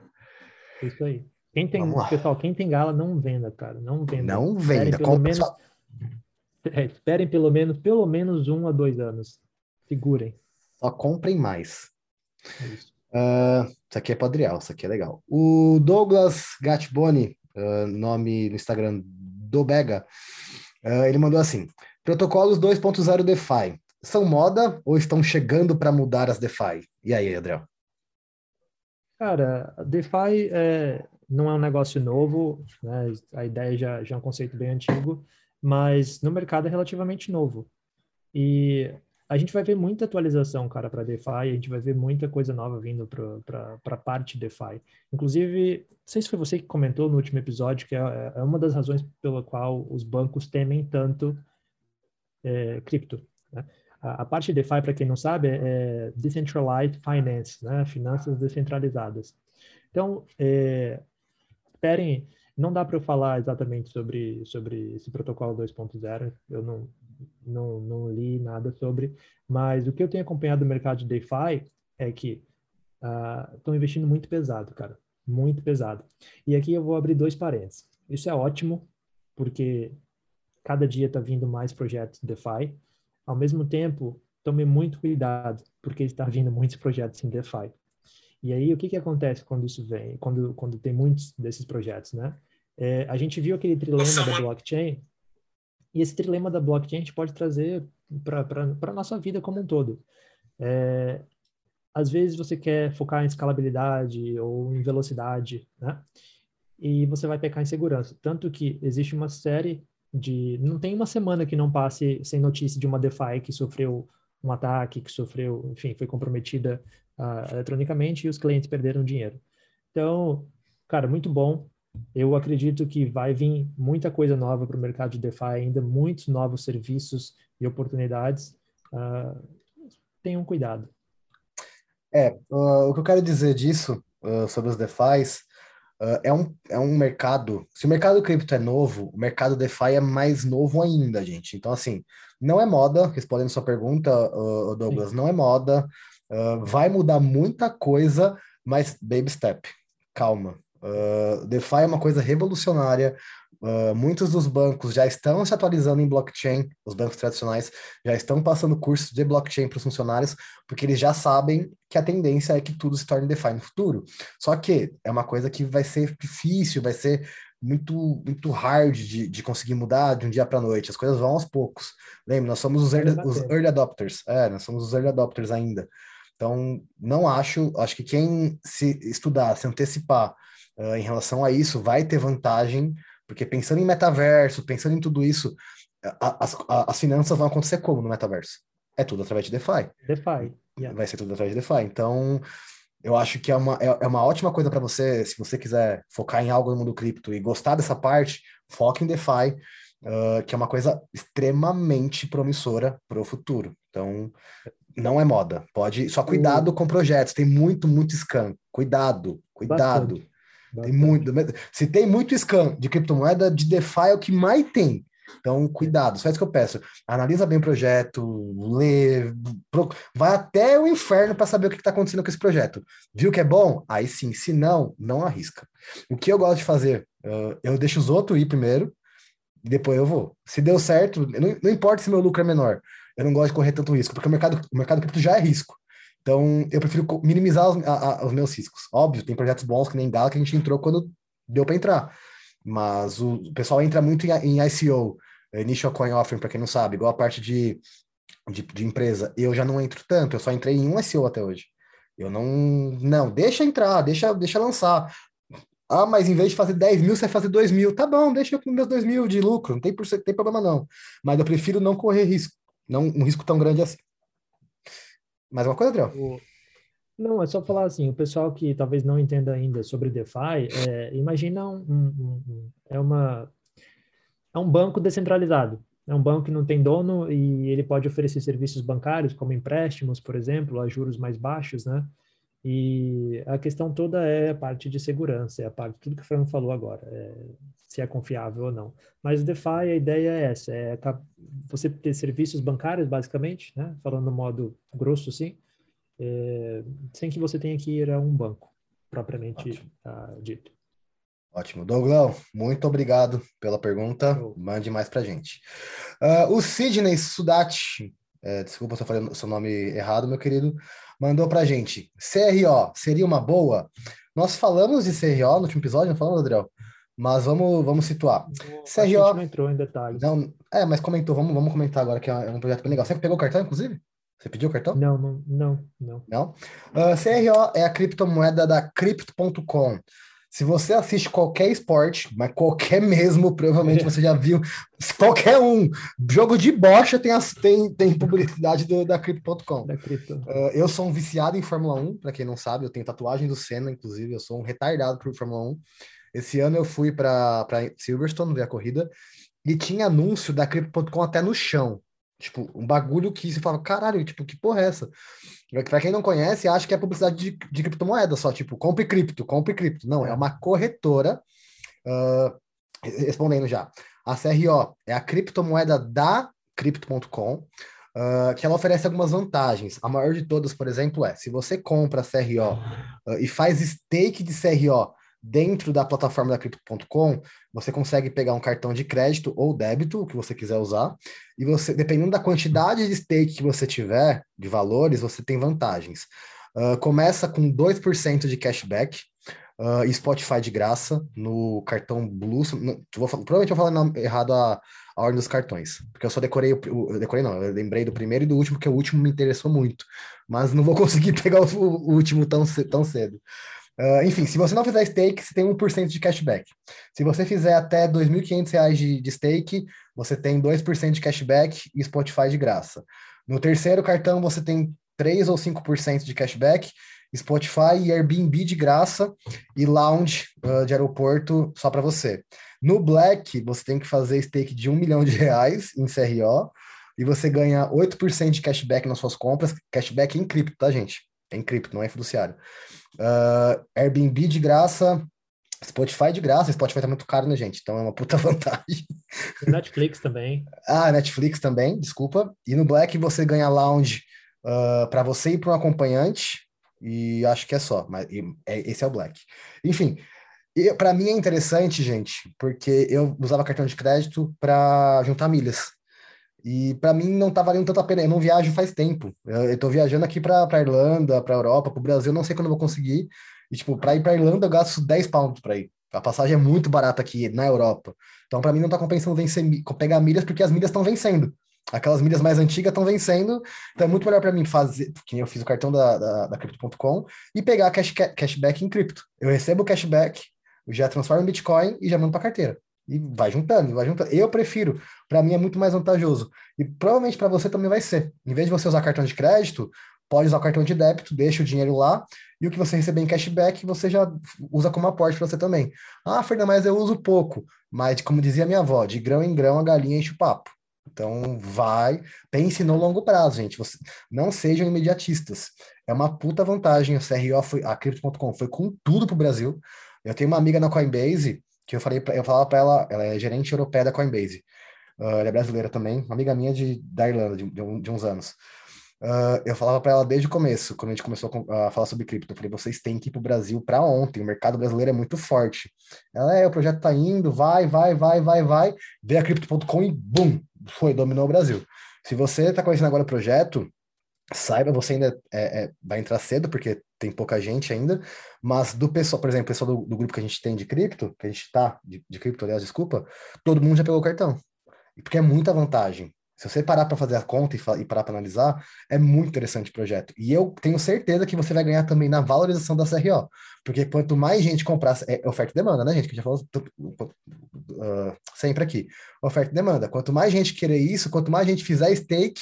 Isso aí. Quem tem, pessoal, quem tem gala, não venda, cara, não venda. Não venda. Esperem pelo, menos, é, esperem pelo menos, pelo menos um a dois anos. Segurem. Só comprem mais. É isso. Uh, isso aqui é para Adriel, isso aqui é legal. O Douglas Gatboni, uh, nome no Instagram do Bega, uh, ele mandou assim: protocolos 2.0 DeFi são moda ou estão chegando para mudar as DeFi? E aí, Adriel? Cara, DeFi é, não é um negócio novo, né? a ideia já, já é um conceito bem antigo, mas no mercado é relativamente novo. E a gente vai ver muita atualização, cara, para DeFi, a gente vai ver muita coisa nova vindo para a parte DeFi. Inclusive, não sei se foi você que comentou no último episódio, que é, é uma das razões pela qual os bancos temem tanto é, cripto. Né? A, a, parte DeFi, para quem não sabe, é, Decentralized Finance, né? finanças descentralizadas. Então, é, esperem, não dá para eu falar exatamente sobre, sobre esse protocolo 2.0, eu não, não, não li nada sobre, mas o que eu tenho acompanhado no mercado de DeFi é que estão uh, investindo muito pesado, cara, muito pesado. E aqui eu vou abrir dois parênteses. Isso é ótimo, porque cada dia está vindo mais projetos DeFi. Ao mesmo tempo, tome muito cuidado, porque está vindo muitos projetos em DeFi. E aí, o que, que acontece quando isso vem, quando, quando tem muitos desses projetos, né? É, a gente viu aquele trilema da blockchain, e esse trilema da blockchain a gente pode trazer para a nossa vida como um todo. É, às vezes você quer focar em escalabilidade ou em velocidade, né? E você vai pecar em segurança. Tanto que existe uma série de. Não tem uma semana que não passe sem notícia de uma DeFi que sofreu um ataque, que sofreu, enfim, foi comprometida uh, eletronicamente e os clientes perderam dinheiro. Então, cara, muito bom. Eu acredito que vai vir muita coisa nova para o mercado de DeFi ainda, muitos novos serviços e oportunidades. Uh, tenham cuidado. É, uh, o que eu quero dizer disso, uh, sobre os DeFis, Uh, é, um, é um mercado. Se o mercado cripto é novo, o mercado DeFi é mais novo ainda, gente. Então, assim, não é moda, respondendo sua pergunta, Douglas, Sim. não é moda. Vai mudar muita coisa, mas baby step, calma. Uh, DeFi é uma coisa revolucionária. Uh, muitos dos bancos já estão se atualizando em blockchain, os bancos tradicionais já estão passando cursos de blockchain para os funcionários, porque eles já sabem que a tendência é que tudo se torne DeFi no futuro. Só que é uma coisa que vai ser difícil, vai ser muito muito hard de, de conseguir mudar de um dia para a noite. As coisas vão aos poucos. Lembra, nós somos os early, os early adopters. É, nós somos os early adopters ainda. Então, não acho, acho que quem se estudar, se antecipar uh, em relação a isso, vai ter vantagem, porque pensando em metaverso, pensando em tudo isso, a, as, a, as finanças vão acontecer como no metaverso? É tudo através de DeFi. DeFi. Yeah. Vai ser tudo através de DeFi. Então, eu acho que é uma, é, é uma ótima coisa para você, se você quiser focar em algo no mundo cripto e gostar dessa parte, foque em DeFi, uh, que é uma coisa extremamente promissora para o futuro. Então, não é moda. Pode, só cuidado com projetos. Tem muito, muito scam. Cuidado, cuidado. Bastante. Tem muito. Se tem muito scam de criptomoeda, de DeFi é o que mais tem. Então, cuidado, só isso que eu peço. Analisa bem o projeto, lê, pro... vai até o inferno para saber o que está acontecendo com esse projeto. Viu que é bom? Aí sim, se não, não arrisca. O que eu gosto de fazer, eu deixo os outros ir primeiro, e depois eu vou. Se deu certo, não, não importa se meu lucro é menor, eu não gosto de correr tanto risco, porque o mercado, o mercado cripto já é risco. Então, eu prefiro minimizar os, a, a, os meus riscos. Óbvio, tem projetos bons que nem Gala que a gente entrou quando deu para entrar. Mas o, o, pessoal entra muito em, em ICO, Initial Coin Offering, para quem não sabe, igual a parte de, de, de, empresa. Eu já não entro tanto, eu só entrei em um ICO até hoje. Eu não. Não, deixa entrar, deixa, deixa lançar. Ah, mas em vez de fazer 10 mil, você vai fazer 2 mil. Tá bom, deixa eu com meus 2 mil de lucro, não tem, tem problema não. Mas eu prefiro não correr risco, não um risco tão grande assim. Mais uma coisa, Adriel? Não, é só falar assim, o pessoal que talvez não entenda ainda sobre DeFi, é, imagina um, um, um, é uma é um banco descentralizado. É um banco que não tem dono e ele pode oferecer serviços bancários, como empréstimos, por exemplo, a juros mais baixos, né? E a questão toda é a parte de segurança, é a parte tudo que o Franco falou agora, é, se é confiável ou não. Mas o DeFi, a ideia é essa, é você ter serviços bancários, basicamente, né? falando no modo grosso, assim, é, sem que você tenha que ir a um banco, propriamente uh, dito. Ótimo. Douglas, muito obrigado pela pergunta. Mande mais para gente. Uh, o Sidney Sudati, é, desculpa se eu falei o seu nome errado, meu querido, mandou para gente. CRO seria uma boa? Nós falamos de CRO no último episódio, não falamos, Adriel? Mas vamos, vamos situar. CRO. não entrou em detalhes. Não, é, mas comentou, vamos, vamos comentar agora, que é um projeto bem legal. Você pegou o cartão, inclusive? Você pediu o cartão? Não, não, não. Não? não? Uh, CRO é a criptomoeda da Crypto.com. Se você assiste qualquer esporte, mas qualquer mesmo, provavelmente você já viu, qualquer um, jogo de bocha tem, as, tem, tem publicidade do, da Crypto.com. Uh, eu sou um viciado em Fórmula 1, para quem não sabe, eu tenho tatuagem do Senna, inclusive, eu sou um retardado por Fórmula 1. Esse ano eu fui para Silverstone ver a corrida e tinha anúncio da Crypto.com até no chão. Tipo, um bagulho que você fala, caralho, tipo, que porra é essa? Pra quem não conhece, acha que é publicidade de, de criptomoeda só, tipo, compre cripto, compre cripto. Não, é, é uma corretora. Uh, respondendo já. A CRO é a criptomoeda da Crypto.com, uh, ah, que ela oferece algumas vantagens. A maior de todas, por exemplo, é se você compra a CRO uh, ah, e faz stake de CRO dentro da plataforma da Crypto.com, você consegue pegar um cartão de crédito ou débito, o que você quiser usar, e você, dependendo da quantidade de stake que você tiver, de valores, você tem vantagens. Uh, começa com 2% de cashback, uh, e Spotify de graça no cartão Blue. No, vou, provavelmente eu vou falar errado a, a ordem dos cartões, porque eu só decorei, o, eu decorei não, eu lembrei do primeiro e do último, porque o último me interessou muito, mas não vou conseguir pegar o, o último tão, tão cedo. Uh, enfim, se você não fizer stake, você tem 1% de cashback. Se você fizer até R$ 2.500 de, de stake, você tem 2% de cashback e Spotify de graça. No terceiro cartão, você tem 3 ou 5% de cashback, Spotify e Airbnb de graça e lounge uh, de aeroporto só para você. No Black, você tem que fazer stake de 1 milhão de reais em CRO e você ganha 8% de cashback nas suas compras. Cashback em cripto, tá, gente? É em cripto, não é fiduciário. Uh, Airbnb de graça, Spotify de graça, Spotify tá muito caro, né, gente? Então é uma puta vantagem. Netflix também. ah, Netflix também, desculpa. E no Black você ganha lounge uh, ah, para você e para um acompanhante, e acho que é só, mas e, é, esse é o Black. Enfim, para mim é interessante, gente, porque eu usava cartão de crédito para juntar milhas. E para mim não tá valendo tanto a pena. Eu não viajo faz tempo. Eu, eu tô viajando aqui para Irlanda, para Europa, para o Brasil, não sei quando eu vou conseguir. E, tipo, para ir para Irlanda eu gasto 10 pounds para ir. A passagem é muito barata aqui na Europa. Então, para mim, não tá compensando vencer, pegar milhas, porque as milhas estão vencendo. Aquelas milhas mais antigas estão vencendo. Então, é muito melhor para mim fazer, que eu fiz o cartão da, da, da Crypto.com, e pegar cash, cashback em cripto. Eu recebo o cashback, já transformo em Bitcoin e já mando para carteira. E vai juntando, vai juntando. Eu prefiro, para mim é muito mais vantajoso. E provavelmente para você também vai ser. Em vez de você usar cartão de crédito, pode usar o cartão de débito, deixa o dinheiro lá, e o que você receber em cashback, você já usa como aporte para você também. Ah, Fernanda, mas eu uso pouco. Mas, como dizia minha avó, de grão em grão a galinha enche o papo. Então, vai, pense no longo prazo, gente. Você, não sejam imediatistas. É uma puta vantagem. O CRO foi, a Crypto.com foi com tudo pro Brasil. Eu tenho uma amiga na Coinbase que eu falei, eu falava para ela, ela é gerente europeia da Coinbase. Uh, ela é brasileira também, uma amiga minha de, da Irlanda, de, de, um, de uns anos. Uh, eu falava para ela desde o começo, quando a gente começou a, falar sobre cripto, eu falei, vocês têm que ir para o Brasil para ontem, o mercado brasileiro é muito forte. Ela, é, o projeto tá indo, vai, vai, vai, vai, vai, veio a Crypto.com e bum, foi, dominou o Brasil. Se você está conhecendo agora o projeto, saiba, você ainda é, é, vai entrar cedo, porque tem pouca gente ainda, mas do pessoal, por exemplo, o pessoal do, do, grupo que a gente tem de cripto, que a gente tá, de, de cripto, aliás, desculpa, todo mundo já pegou o cartão. Porque é muita vantagem. Se você parar para fazer a conta e, e parar para analisar, é muito interessante o projeto. E eu tenho certeza que você vai ganhar também na valorização da CRO. Porque quanto mais gente comprar, é oferta e demanda, né, gente? Que já falou uh, sempre aqui. Oferta e demanda. Quanto mais gente querer isso, quanto mais gente fizer stake,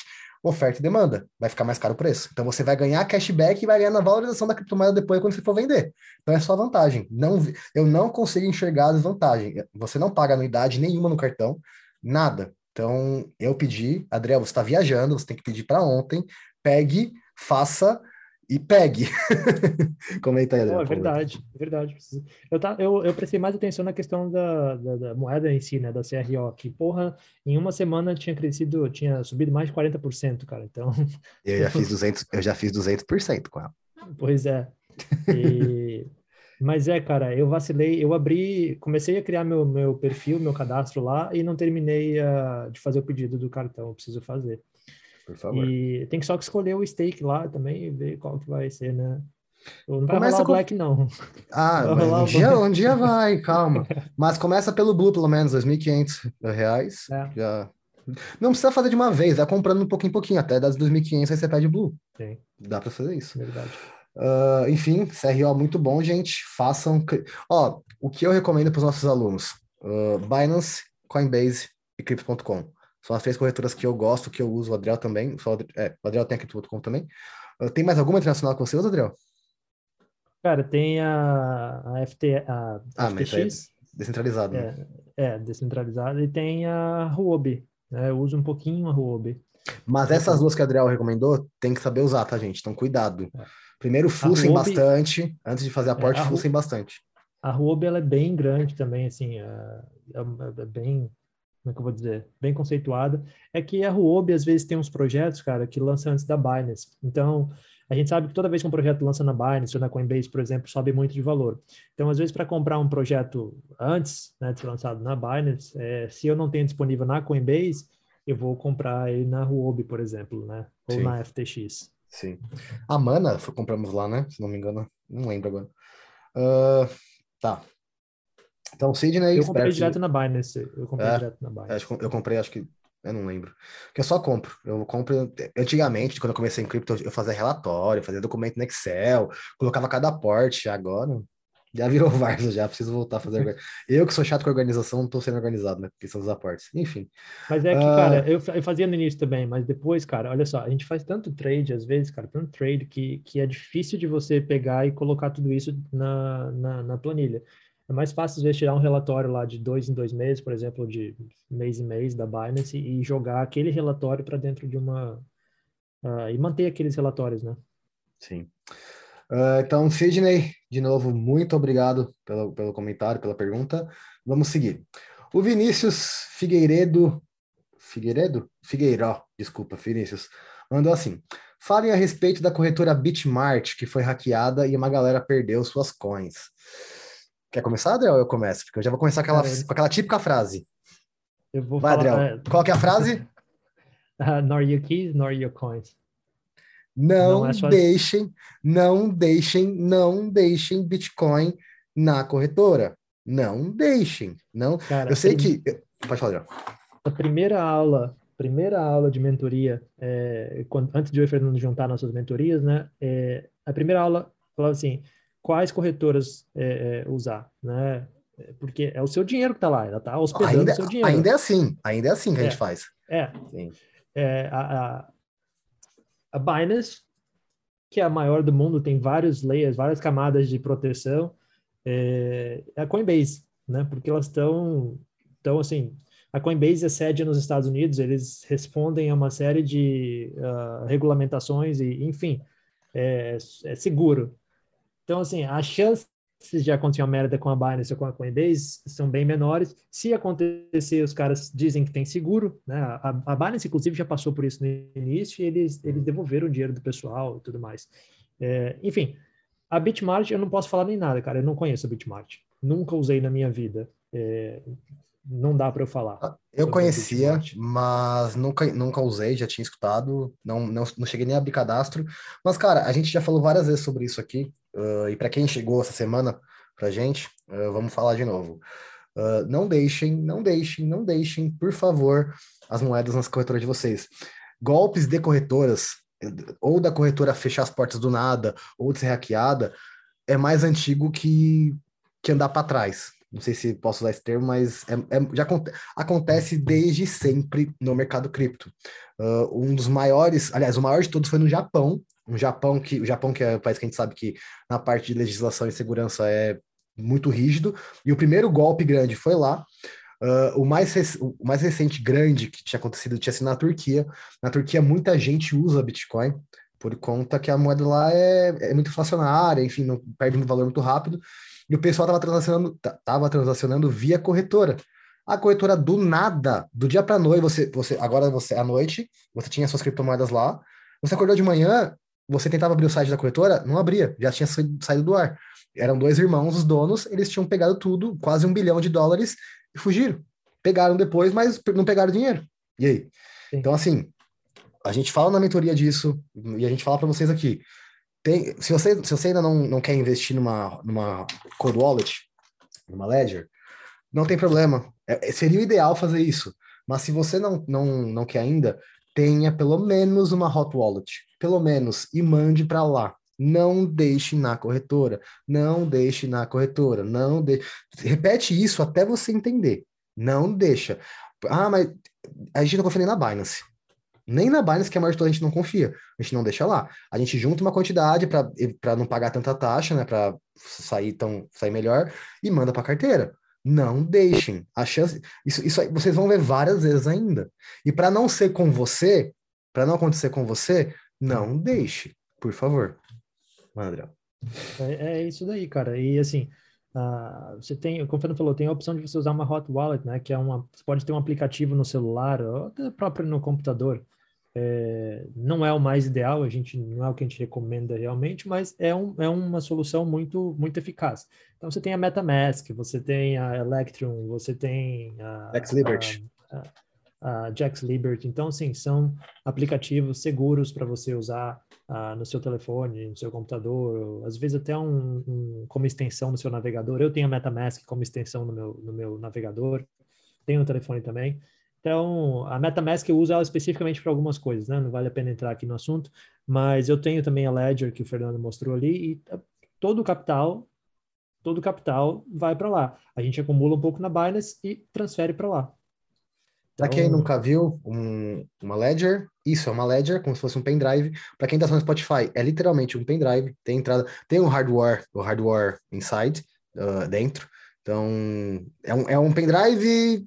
oferta e demanda. Vai ficar mais caro o preço. Então você vai ganhar cashback e vai ganhar na valorização da criptomoeda depois quando você for vender. Então é só vantagem. Não, eu não consigo enxergar a desvantagem. Você não paga anuidade nenhuma no cartão, nada. Então, eu pedi, Adriel, você está viajando, você tem que pedir para ontem, pegue, faça e pegue. Comenta aí, Adriel. Oh, é verdade, é verdade. Eu, tá, eu, eu prestei mais atenção na questão da, da, da, moeda em si, né, da CRO, que, porra, em uma semana tinha crescido, tinha subido mais de 40%, cara, então... Eu já fiz 200, eu já fiz 200% com ela. Pois é. E... Mas é, cara, eu vacilei, eu abri, comecei a criar meu, meu perfil, meu cadastro lá e não terminei uh, de fazer o pedido do cartão, eu preciso fazer. Por favor. E tem que só que escolher o stake lá também e ver qual que vai ser, né? Não vai começa rolar com... o Black, não. Ah, um dia, um dia vai, calma. Mas começa pelo Blue, pelo menos, 2.500 reais. É. Já... Não precisa fazer de uma vez, vai comprando um pouquinho em pouquinho, até das 2.500 aí você pede Blue. Sim. Dá para fazer isso. Verdade. Uh, enfim, CRO muito bom, gente. Façam. Ó, o que eu recomendo para os nossos alunos: uh, Binance, Coinbase e Crypto.com. São as três corretoras que eu gosto, que eu uso. O Adriel também. Só, é, o Adriel tem a Crypto.com também. Uh, tem mais alguma internacional que você usa, Adriel? Cara, tem a, a, FT, a ah, FTX. É descentralizado. Né? É, é, descentralizado. E tem a Huobi. Né? Eu uso um pouquinho a Huobi. Mas essas duas que o Adriel recomendou, tem que saber usar, tá, gente? Então, cuidado. É. Primeiro fussem Ruby, bastante, antes de fazer aporte, é, a fussem bastante. A Ruby, ela é bem grande também, assim, é, é, é, bem, como é que eu vou dizer, bem conceituada. É que a Ruby, às vezes, tem uns projetos, cara, que lançam antes da Binance. Então, a gente sabe que toda vez que um projeto lança na Binance ou na Coinbase, por exemplo, sobe muito de valor. Então, às vezes, para comprar um projeto antes né, de ser lançado na Binance, é, se eu não tenho disponível na Coinbase, eu vou comprar ele na Huobi, por exemplo, né? Ou Sim. na FTX. Sim. A Mana, foi, compramos lá, né? Se não me engano. Não lembro agora. Uh, tá. Então, Sidney... Eu comprei direto na Binance. Eu comprei é, direto na Binance. Eu comprei, acho que... Eu não lembro. Porque eu só compro. Eu compro... Antigamente, quando eu comecei em cripto, eu fazia relatório, fazia documento no Excel, colocava cada aporte. Agora, já virou Varsa, já preciso voltar a fazer. eu que sou chato com organização, não tô sendo organizado, né? Porque são os aportes. Enfim. Mas é que, uh... cara, eu, eu fazia no início também, mas depois, cara, olha só, a gente faz tanto trade, às vezes, cara, tanto trade, que, que é difícil de você pegar e colocar tudo isso na, na, na planilha. É mais fácil, às vezes, tirar um relatório lá de dois em dois meses, por exemplo, de mês em mês da Binance e jogar aquele relatório para dentro de uma. Uh, e manter aqueles relatórios, né? Sim. Uh, então, Sidney, de novo, muito obrigado pelo, pelo comentário, pela pergunta. Vamos seguir. O Vinícius Figueiredo, Figueiredo? Figueiró, desculpa, Vinícius, mandou assim. Falem a respeito da corretora Bitmart, que foi hackeada e uma galera perdeu suas coins. Quer começar, Adriel? Eu começo, porque eu já vou começar aquela, com aquela típica frase. Eu vou Vai, falar, Adriel. Qual é a frase? Uh, nor your keys, nor your coins. Não, não é deixem, não deixem, não deixem Bitcoin na corretora. Não deixem. Não. Cara, eu sei prim... que. Pode falar, Adriel. A primeira aula primeira aula de mentoria, é, quando, antes de eu e o Fernando juntar nossas mentorias, né? É, a primeira aula falava assim, quais corretoras é, é usar, né? Porque é o seu dinheiro que está lá, ela está hospedando ainda, o seu dinheiro. Ainda é assim, ainda é assim que a gente é, faz. É. é a, a, a Binance, que é a maior do mundo, tem vários layers, várias camadas de proteção, é, a Coinbase, né? Porque elas estão, então assim, a Coinbase é sede nos Estados Unidos, eles respondem a uma série de uh, regulamentações e, enfim, é, é, seguro. Então, assim, as chances de acontecer uma merda com a Binance ou com a Coinbase são bem menores. Se acontecer, os caras dizem que tem seguro, né? A, a Binance, inclusive, já passou por isso no início e eles, eles devolveram o dinheiro do pessoal e tudo mais. É, enfim, a Bitmart eu não posso falar nem nada, cara. Eu não conheço a Bitmart. Nunca usei na minha vida. É, não dá para eu falar. Ah, eu conhecia, mas nunca, nunca usei, já tinha escutado, não, não, não cheguei nem a abrir cadastro. Mas, cara, a gente já falou várias vezes sobre isso aqui, uh, e para quem chegou essa semana pra gente, uh, vamos falar de novo. Uh, não deixem, não deixem, não deixem, por favor, as moedas nas corretoras de vocês. Golpes de corretoras, ou da corretora fechar as portas do nada, ou de ser hackeada, é mais antigo que, que andar para trás não sei se posso usar esse termo, mas é, é, já acontece desde sempre no mercado cripto. Uh, um dos maiores, aliás, o maior de todos foi no Japão, um Japão que o Japão que é o país que a gente sabe que na parte de legislação e segurança é muito rígido, e o primeiro golpe grande foi lá. Uh, o, mais o mais recente grande que tinha acontecido tinha sido na Turquia. Na Turquia, muita gente usa Bitcoin por conta que a moeda lá é, é muito inflacionária, enfim, não perde um valor muito rápido. E o pessoal estava transacionando, tava transacionando via corretora. A corretora do nada, do dia para noite, você, você agora você à noite, você tinha suas criptomoedas lá. Você acordou de manhã, você tentava abrir o site da corretora, não abria, já tinha saído do ar. Eram dois irmãos, os donos, eles tinham pegado tudo, quase um bilhão de dólares, e fugiram. Pegaram depois, mas não pegaram dinheiro. E aí? Sim. Então, assim, a gente fala na mentoria disso, e a gente fala para vocês aqui. Tem, se, você, se você ainda não, não quer investir numa, numa Cold Wallet, numa Ledger, não tem problema. É, é, seria o ideal fazer isso. Mas se você não, não, não quer ainda, tenha pelo menos uma Hot Wallet. Pelo menos. E mande para lá. Não deixe na corretora. Não deixe na corretora. Não de... Repete isso até você entender. Não deixa. Ah, mas a gente não confia nem na Binance. Nem na Binance, que é a maior de todas, a gente não confia. A gente não deixa lá. A gente junta uma quantidade para não pagar tanta taxa, né? Para sair tão sair melhor e manda para carteira. Não deixem. A chance. Isso, isso aí, vocês vão ver várias vezes ainda. E para não ser com você, para não acontecer com você, não deixe, por favor. André. É, é isso daí, cara. E assim, Uh, você tem, como o Fernando falou, tem a opção de você usar uma hot wallet, né? Que é uma, você pode ter um aplicativo no celular ou até próprio no computador. É, não é o mais ideal, a gente não é o que a gente recomenda realmente, mas é, um, é uma solução muito muito eficaz. Então você tem a MetaMask, você tem a Electrum, você tem a, Jax Liberty. A, a, a Jax Liberty. Então, sim, são aplicativos seguros para você usar uh, no seu telefone, no seu computador, às vezes até um, um, como extensão no seu navegador. Eu tenho a MetaMask como extensão no meu, no meu navegador, tenho o telefone também. Então, a MetaMask eu uso ela especificamente para algumas coisas, né? Não vale a pena entrar aqui no assunto, mas eu tenho também a Ledger que o Fernando mostrou ali e todo o capital, todo o capital vai para lá. A gente acumula um pouco na Binance e transfere para lá. Para quem então nunca viu um, uma Ledger, isso é uma Ledger, como se fosse um pendrive. Para quem está no Spotify, é literalmente um pendrive. Tem entrada, tem um hardware, o hardware inside uh, dentro. Então é um, é um pendrive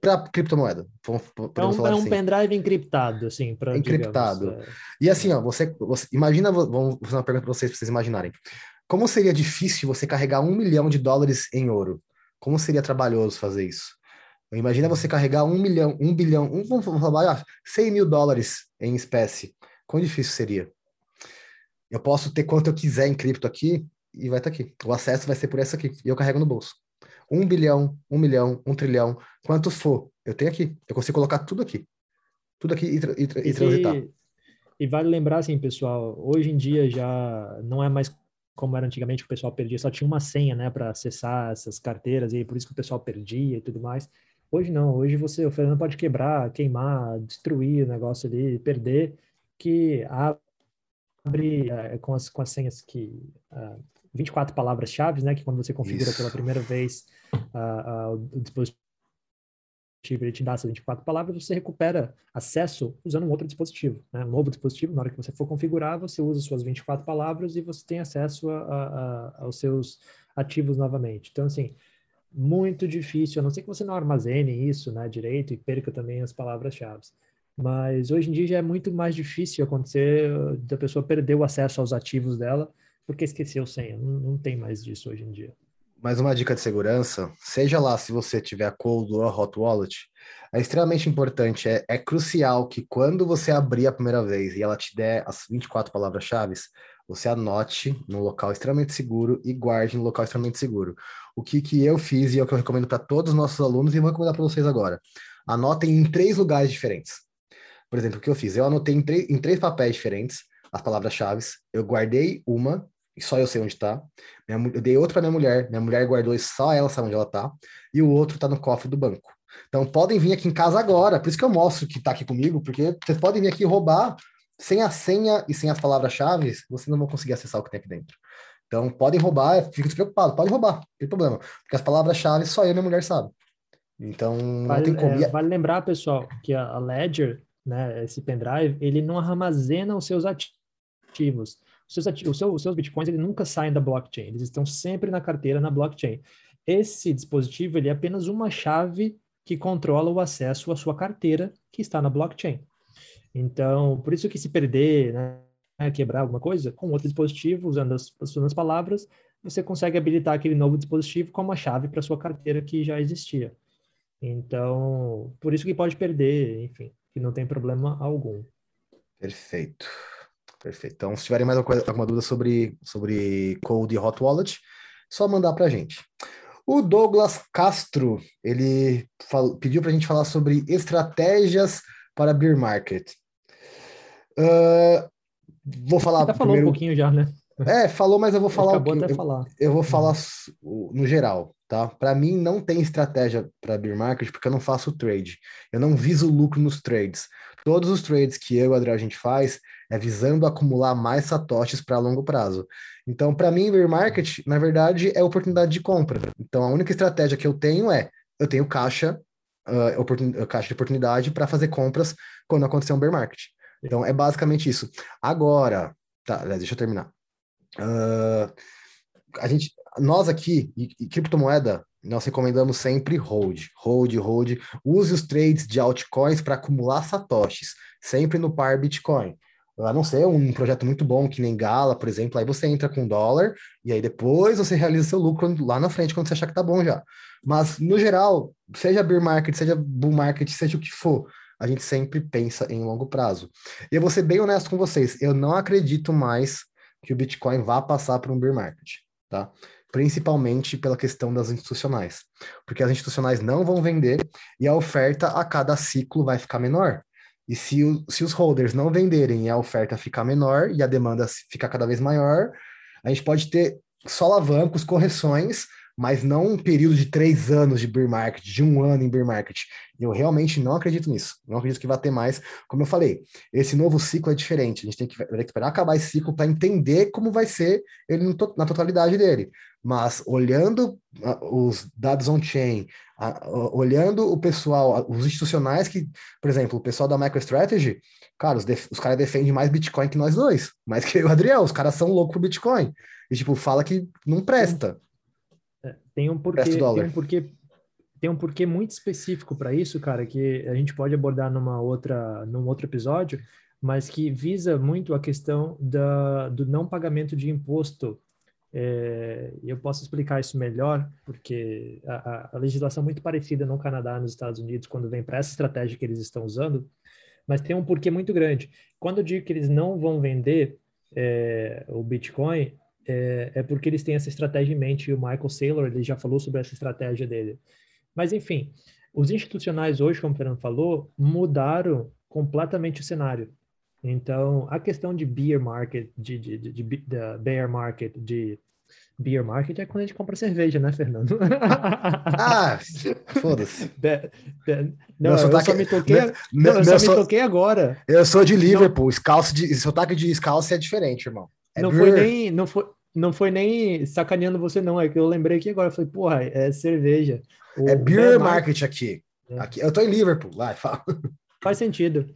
para criptomoeda. É um, é um assim. pendrive encriptado, assim, para encriptado. Digamos, é... E assim, ó, você, você imagina, vamos fazer uma pergunta para vocês, para vocês imaginarem. Como seria difícil você carregar um milhão de dólares em ouro? Como seria trabalhoso fazer isso? Imagina você carregar um milhão, um bilhão, um, vamos falar, 100 mil dólares em espécie. Quão difícil seria? Eu posso ter quanto eu quiser em cripto aqui e vai estar tá aqui. O acesso vai ser por essa aqui. E eu carrego no bolso. Um bilhão, um milhão, um trilhão, quanto for, eu tenho aqui. Eu consigo colocar tudo aqui. Tudo aqui e, e, e, e transitar. E vale lembrar, assim, pessoal, hoje em dia já não é mais como era antigamente, que o pessoal perdia, só tinha uma senha, né, para acessar essas carteiras, e por isso que o pessoal perdia e tudo mais. Hoje não, hoje você, o Fernando pode quebrar, queimar, destruir o negócio ali, perder, que abre é, com, as, com as senhas que. Uh, ah, 24 palavras-chave, né, que quando você configura isso. pela primeira vez uh, uh, o dispositivo ele te dá essas 24 palavras, você recupera acesso usando um outro dispositivo, né? um novo dispositivo. Na hora que você for configurar, você usa suas 24 palavras e você tem acesso a, a, a, aos seus ativos novamente. Então, assim, muito difícil, a não ser que você não armazene isso né, direito e perca também as palavras-chave. Mas hoje em dia já é muito mais difícil acontecer da pessoa perder o acesso aos ativos dela porque esqueceu senha. Não, não tem mais disso hoje em dia. Mais uma dica de segurança, seja lá se você tiver Cold ou Hot Wallet, é extremamente importante, é, é crucial que quando você abrir a primeira vez e ela te der as 24 palavras-chave, você anote no local extremamente seguro e guarde no local extremamente seguro. O que, que eu fiz e é o que eu recomendo para todos os nossos alunos e vou recomendar para vocês agora. Anotem em três lugares diferentes. Por exemplo, o que eu fiz? Eu anotei em, em três papéis diferentes as palavras-chave, eu guardei uma e só eu sei onde está. Eu dei outro para minha mulher, minha mulher guardou e só ela sabe onde ela está. E o outro está no cofre do banco. Então podem vir aqui em casa agora, por isso que eu mostro que está aqui comigo, porque vocês podem vir aqui roubar sem a senha e sem as palavras-chave, vocês não vão conseguir acessar o que tem aqui dentro. Então podem roubar, fico despreocupado, pode roubar, não tem problema, porque as palavras-chave só eu e minha mulher sabem. Então vale, não tem como. É, vale lembrar, pessoal, que a Ledger, né, esse pendrive, ele não armazena os seus ativos seus, os, seus, os seus bitcoins eles nunca saem da blockchain, eles estão sempre na carteira na blockchain. Esse dispositivo ele é apenas uma chave que controla o acesso à sua carteira que está na blockchain. Então, por isso que se perder, né, quebrar alguma coisa, com outro dispositivo, usando as, as suas palavras, você consegue habilitar aquele novo dispositivo com uma chave para sua carteira que já existia. Então, por isso que pode perder, enfim, que não tem problema algum. Perfeito. Perfeito. Então, se tiverem mais alguma, alguma dúvida sobre, sobre Code e Hot Wallet, só mandar para a gente. O Douglas Castro, ele fal, pediu para a gente falar sobre estratégias para beer market. Uh, vou falar. Você falou um pouquinho já, né? É, falou, mas eu vou falar. Acabou até eu, falar. Eu vou falar no geral, tá? Para mim não tem estratégia para beer market porque eu não faço trade. Eu não viso lucro nos trades. Todos os trades que eu e o Adriano a gente faz é visando acumular mais satoshis para longo prazo. Então, para mim, bear market, na verdade, é oportunidade de compra. Então, a única estratégia que eu tenho é, eu tenho caixa, uh, caixa de oportunidade para fazer compras quando acontecer um bear market. Então, é basicamente isso. Agora, tá, deixa eu terminar. Uh, a gente, nós aqui, e, e criptomoeda, nós recomendamos sempre hold, hold, hold. Use os trades de altcoins para acumular satoshis, sempre no par Bitcoin a não ser um projeto muito bom, que nem Gala, por exemplo, aí você entra com dólar e aí depois você realiza seu lucro lá na frente quando você achar que tá bom já. Mas, no geral, seja bear market, seja bull market, seja o que for, a gente sempre pensa em longo prazo. E eu vou ser bem honesto com vocês, eu não acredito mais que o Bitcoin vá passar por um bear market, tá? Principalmente pela questão das institucionais. Porque as institucionais não vão vender e a oferta a cada ciclo vai ficar menor. E se, o, se os holders não venderem e a oferta ficar menor e a demanda ficar cada vez maior, a gente pode ter só alavancos, correções, mas não um período de três anos de bear market, de um ano em bear market. Eu realmente não acredito nisso. Não acredito que vai ter mais. Como eu falei, esse novo ciclo é diferente. A gente tem que, tem que esperar acabar esse ciclo para entender como vai ser ele na totalidade dele. Mas olhando os dados on-chain, olhando o pessoal, os institucionais que, por exemplo, o pessoal da MicroStrategy, cara, os, os caras defendem mais Bitcoin que nós dois, mais que o Adriel, os caras são loucos pro Bitcoin. E, tipo, fala que não presta. É, tem um porquê, tem um porquê tem um porquê muito específico para isso, cara, que a gente pode abordar numa outra, num outro episódio, mas que visa muito a questão da, do não pagamento de imposto. É, eu posso explicar isso melhor, porque a, a, legislação é muito parecida no Canadá e nos Estados Unidos, quando vem para essa estratégia que eles estão usando, mas tem um porquê muito grande. Quando eu digo que eles não vão vender é, o Bitcoin, é, é, porque eles têm essa estratégia em mente, e o Michael Saylor ele já falou sobre essa estratégia dele. Mas, enfim, os institucionais hoje, como o Fernando falou, mudaram completamente o cenário. Então, a questão de beer market, de, de, de, de, bear market, de beer market é quando a gente compra cerveja, né, Fernando? ah, foda-se. Não, eu só me toquei, meu, não, eu só me toquei agora. Eu sou de Liverpool, não, scalce de, sotaque de scalce é diferente, irmão. É não foi nem, não foi, não foi nem sacaneando você, não. É que eu lembrei aqui agora. Eu falei, porra, é cerveja. É beer market aqui. É. aqui. Eu tô em Liverpool, lá, fala. Faz sentido.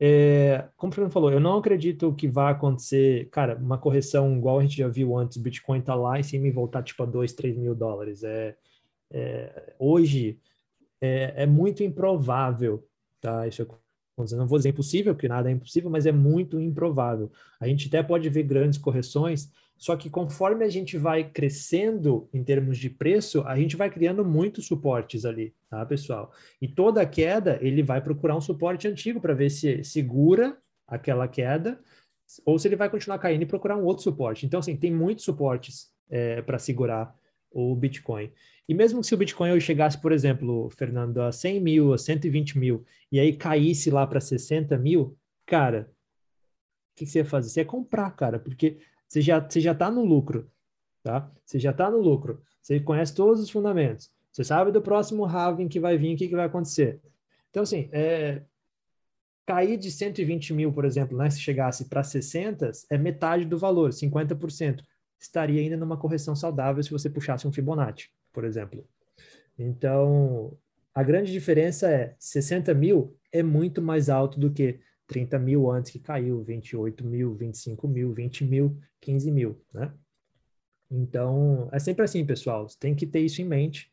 É, como o Fernando falou, eu não acredito que vai acontecer, cara, uma correção igual a gente já viu antes, Bitcoin tá lá em cima e voltar tipo a 2, 3 mil dólares. É, é hoje é, é, muito improvável, tá? Isso eu não vou dizer impossível, porque nada é impossível, mas é muito improvável. A gente até pode ver grandes correções, só que conforme a gente vai crescendo em termos de preço, a gente vai criando muitos suportes ali, tá, pessoal? E toda queda, ele vai procurar um suporte antigo para ver se segura aquela queda ou se ele vai continuar caindo e procurar um outro suporte. Então, assim, tem muitos suportes é, para segurar o Bitcoin. E mesmo se o Bitcoin chegasse, por exemplo, Fernando, a 100 mil, a 120 mil, e aí caísse lá para 60 mil, cara, o que, que você ia fazer? Você ia comprar, cara, porque você já, você já está no lucro, tá? Você já está no lucro. Você conhece todos os fundamentos. Você sabe do próximo halving que vai vir, o que, que vai acontecer. Então, assim, é, cair de 120 mil, por exemplo, né, se chegasse para 60, é metade do valor, 50%. Estaria ainda numa correção saudável se você puxasse um Fibonacci, por exemplo. Então, a grande diferença é 60 mil é muito mais alto do que 30 mil antes que caiu, 28 mil, 25 mil, 20 mil, 15 mil, né? Então, é sempre assim, pessoal. Você tem que ter isso em mente,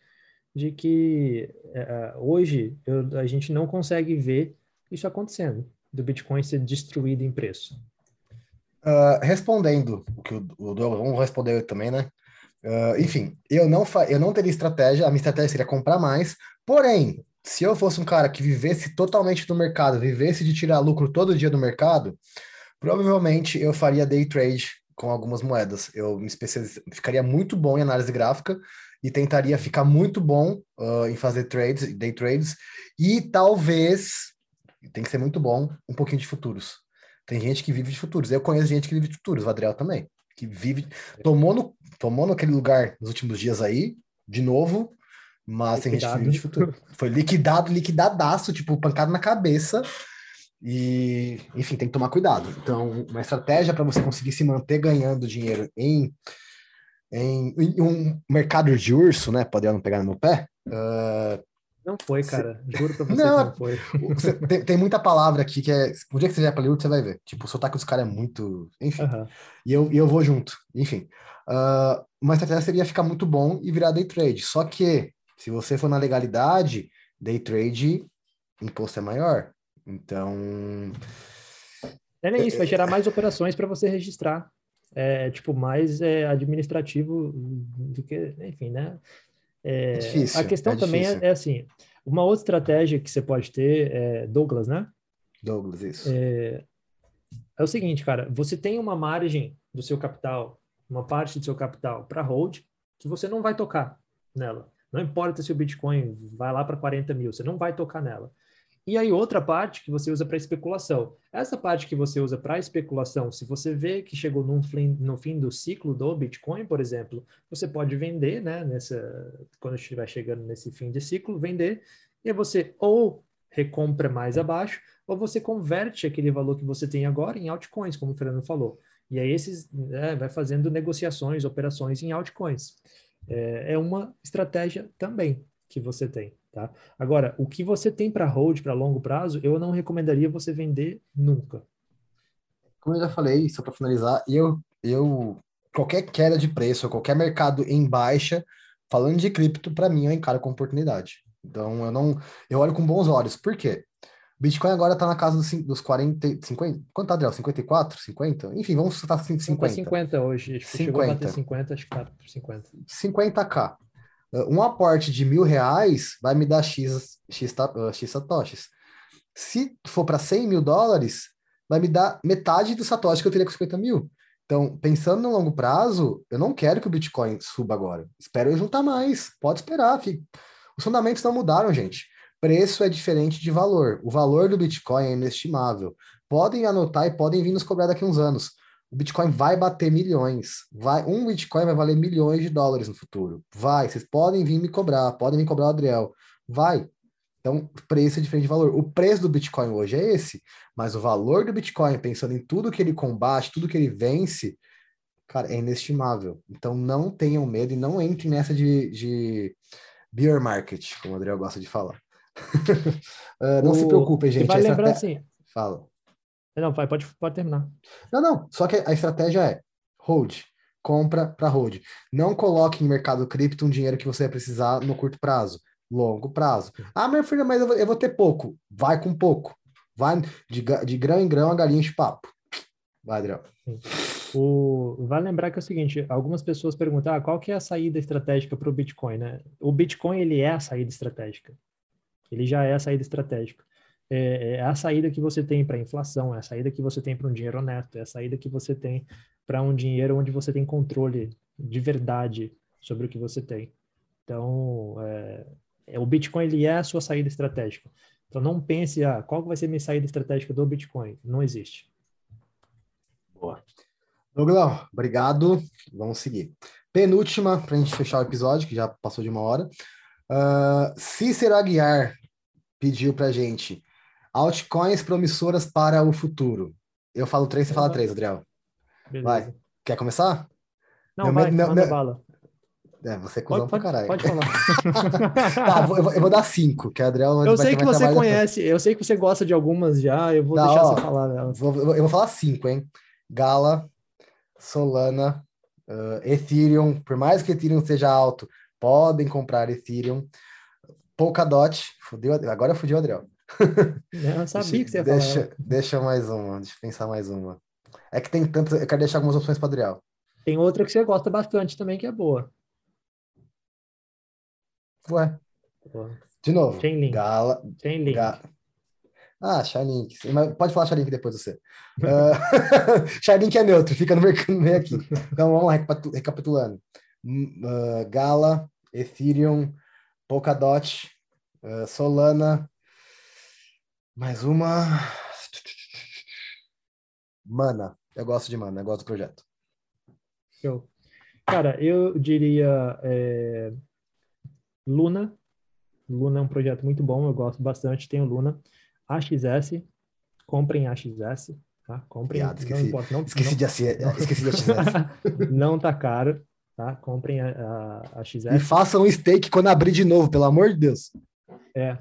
de que é, hoje eu, a gente não consegue ver isso acontecendo, do Bitcoin ser destruído em preço. Uh, respondendo o que o, o Douglas, vamos responder também, né? Uh, enfim, eu não, eu não teria estratégia, a minha estratégia seria comprar mais, porém, se eu fosse um cara que vivesse totalmente do mercado, vivesse de tirar lucro todo dia do mercado, provavelmente eu faria day trade com algumas moedas. Eu me especializ... ficaria muito bom em análise gráfica e tentaria ficar muito bom uh, em fazer trades, day trades, e talvez, tem que ser muito bom, um pouquinho de futuros. Tem gente que vive de futuros. Eu conheço gente que vive de futuros, o Adriel também, que vive, tomou, no, tomou naquele lugar nos últimos dias aí, de novo, mas tem gente que de futuro. Foi liquidado, liquidadaço, tipo, pancada na cabeça. E, enfim, tem que tomar cuidado. Então, uma estratégia para você conseguir se manter ganhando dinheiro em, em, em, um mercado de urso, né? Pode não pegar no meu pé. Uh, não foi, cara. Juro pra você não, não foi. Você, tem, tem, muita palavra aqui que é. O dia que você vier pra Hollywood, você vai ver. Tipo, o sotaque dos caras é muito. Enfim. Uhum. E, eu, e eu vou junto. Enfim. Uh, uma estratégia seria ficar muito bom e virar day trade. Só que se você for na legalidade, day trade, imposto é maior. Então. É nem isso, vai gerar mais operações para você registrar. É, tipo, mais é, administrativo do que, enfim, né? É, é difícil, a questão é também é, é, assim, uma outra estratégia que você pode ter é Douglas, né? Douglas, isso. É, é o seguinte, cara, você tem uma margem do seu capital, uma parte do seu capital para hold, que você não vai tocar nela. Não importa se o Bitcoin vai lá para 40 mil, você não vai tocar nela. E aí, outra parte que você usa para especulação. Essa parte que você usa para especulação, se você vê que chegou fim, no fim do ciclo do Bitcoin, por exemplo, você pode vender, né? Nessa, quando estiver chegando nesse fim de ciclo, vender, e você ou recompra mais abaixo, ou você converte aquele valor que você tem agora em altcoins, como o Fernando falou. E aí esses né, vai fazendo negociações, operações em altcoins é, é uma estratégia também que você tem. Tá? Agora, o que você tem para hold para longo prazo, eu não recomendaria você vender nunca. Como eu já falei, só para finalizar, eu, eu qualquer queda de preço, qualquer mercado em baixa, falando de cripto, para mim eu encaro com oportunidade. Então eu não, eu olho com bons olhos. Por quê? Bitcoin agora está na casa dos, dos 40, 50, quanto tá, Adriel? 54, 50? Enfim, vamos estar 50. 50 hoje, acho que 50. chegou a bater 50, acho que tá por 50. 50k. Um aporte de mil reais vai me dar X, X, uh, X satoshis. Se for para 100 mil dólares, vai me dar metade do satoshi que eu teria com 50 mil. Então, pensando no longo prazo, eu não quero que o Bitcoin suba agora. Espero eu juntar mais. Pode esperar. Filho. Os fundamentos não mudaram, gente. Preço é diferente de valor. O valor do Bitcoin é inestimável. Podem anotar e podem vir nos cobrar daqui uns anos. O Bitcoin vai bater milhões. Vai, um Bitcoin vai valer milhões de dólares no futuro. Vai, vocês podem vir me cobrar, podem vir cobrar o Adriel. Vai. Então, preço é diferente de valor. O preço do Bitcoin hoje é esse, mas o valor do Bitcoin, pensando em tudo que ele combate, tudo que ele vence, cara, é inestimável. Então, não tenham medo e não entrem nessa de, de beer market, como o Adriel gosta de falar. Uh, não o... se preocupem, gente. Vai lembrar assim. Fala. Não, vai, pode, pode terminar. Não, não. Só que a estratégia é hold, compra para hold. Não coloque em mercado cripto um dinheiro que você vai precisar no curto prazo, longo prazo. Ah, meu filho, mas eu vou, eu vou ter pouco. Vai com pouco. Vai de, de grão em grão a galinha de papo. Vai, Adriel. O, vai lembrar que é o seguinte, algumas pessoas perguntam, ah, qual que é a saída estratégica para o Bitcoin, né? O Bitcoin, ele é a saída estratégica. Ele já é a saída estratégica. É, é a saída que você tem para a inflação, é a saída que você tem para um dinheiro honesto, é a saída que você tem para um dinheiro onde você tem controle de verdade sobre o que você tem. Então, é, é, o Bitcoin ele é a sua saída estratégica. Então, não pense, ah, qual vai ser minha saída estratégica do Bitcoin? Não existe. Boa. Douglas, obrigado. Vamos seguir. Penúltima, para a gente fechar o episódio, que já passou de uma hora. Uh, Cícero Aguiar pediu para gente altcoins promissoras para o futuro. Eu falo três, você fala três, Adriel. Beleza. Vai. Quer começar? Não, meu, vai, meu, manda meu... bala. É, você é cuzão pode, pra caralho. Pode falar. tá, eu vou, eu vou, dar cinco, que a Adriel Eu sei que você conhece, eu sei que você gosta de algumas já, eu vou Não, deixar ó, você falar delas. Vou, eu vou falar cinco, hein? Gala, Solana, uh, Ethereum, por mais que Ethereum seja alto, podem comprar Ethereum. Polkadot, fudeu, agora eu fudi o Adriel. Eu sabia que você ia deixa, falar. Deixa mais uma, deixa eu pensar mais uma. É que tem tantas, eu quero deixar algumas opções para Adriel. Tem outra que você gosta bastante também, que é boa. Ué. De novo. Chainlink. Gala. Chainlink. Ga... Ah, Chainlink. Mas pode falar Chainlink depois você. uh, Chainlink é neutro, fica no meio aqui. Então vamos lá, recapitulando. Uh, Gala, Ethereum, Polkadot, uh, Solana, mais uma. Mana. Eu gosto de Mana, eu gosto do projeto. Show. Cara, eu diria é, Luna. Luna é um projeto muito bom, eu gosto bastante, tenho Luna. AXS, comprem AXS, tá? Comprem, Piada, esqueci, não importa. Não, esqueci, não, de, esqueci de AXS. não tá caro, tá? Comprem a, a, a XS. E façam um stake quando abrir de novo, pelo amor de Deus. É,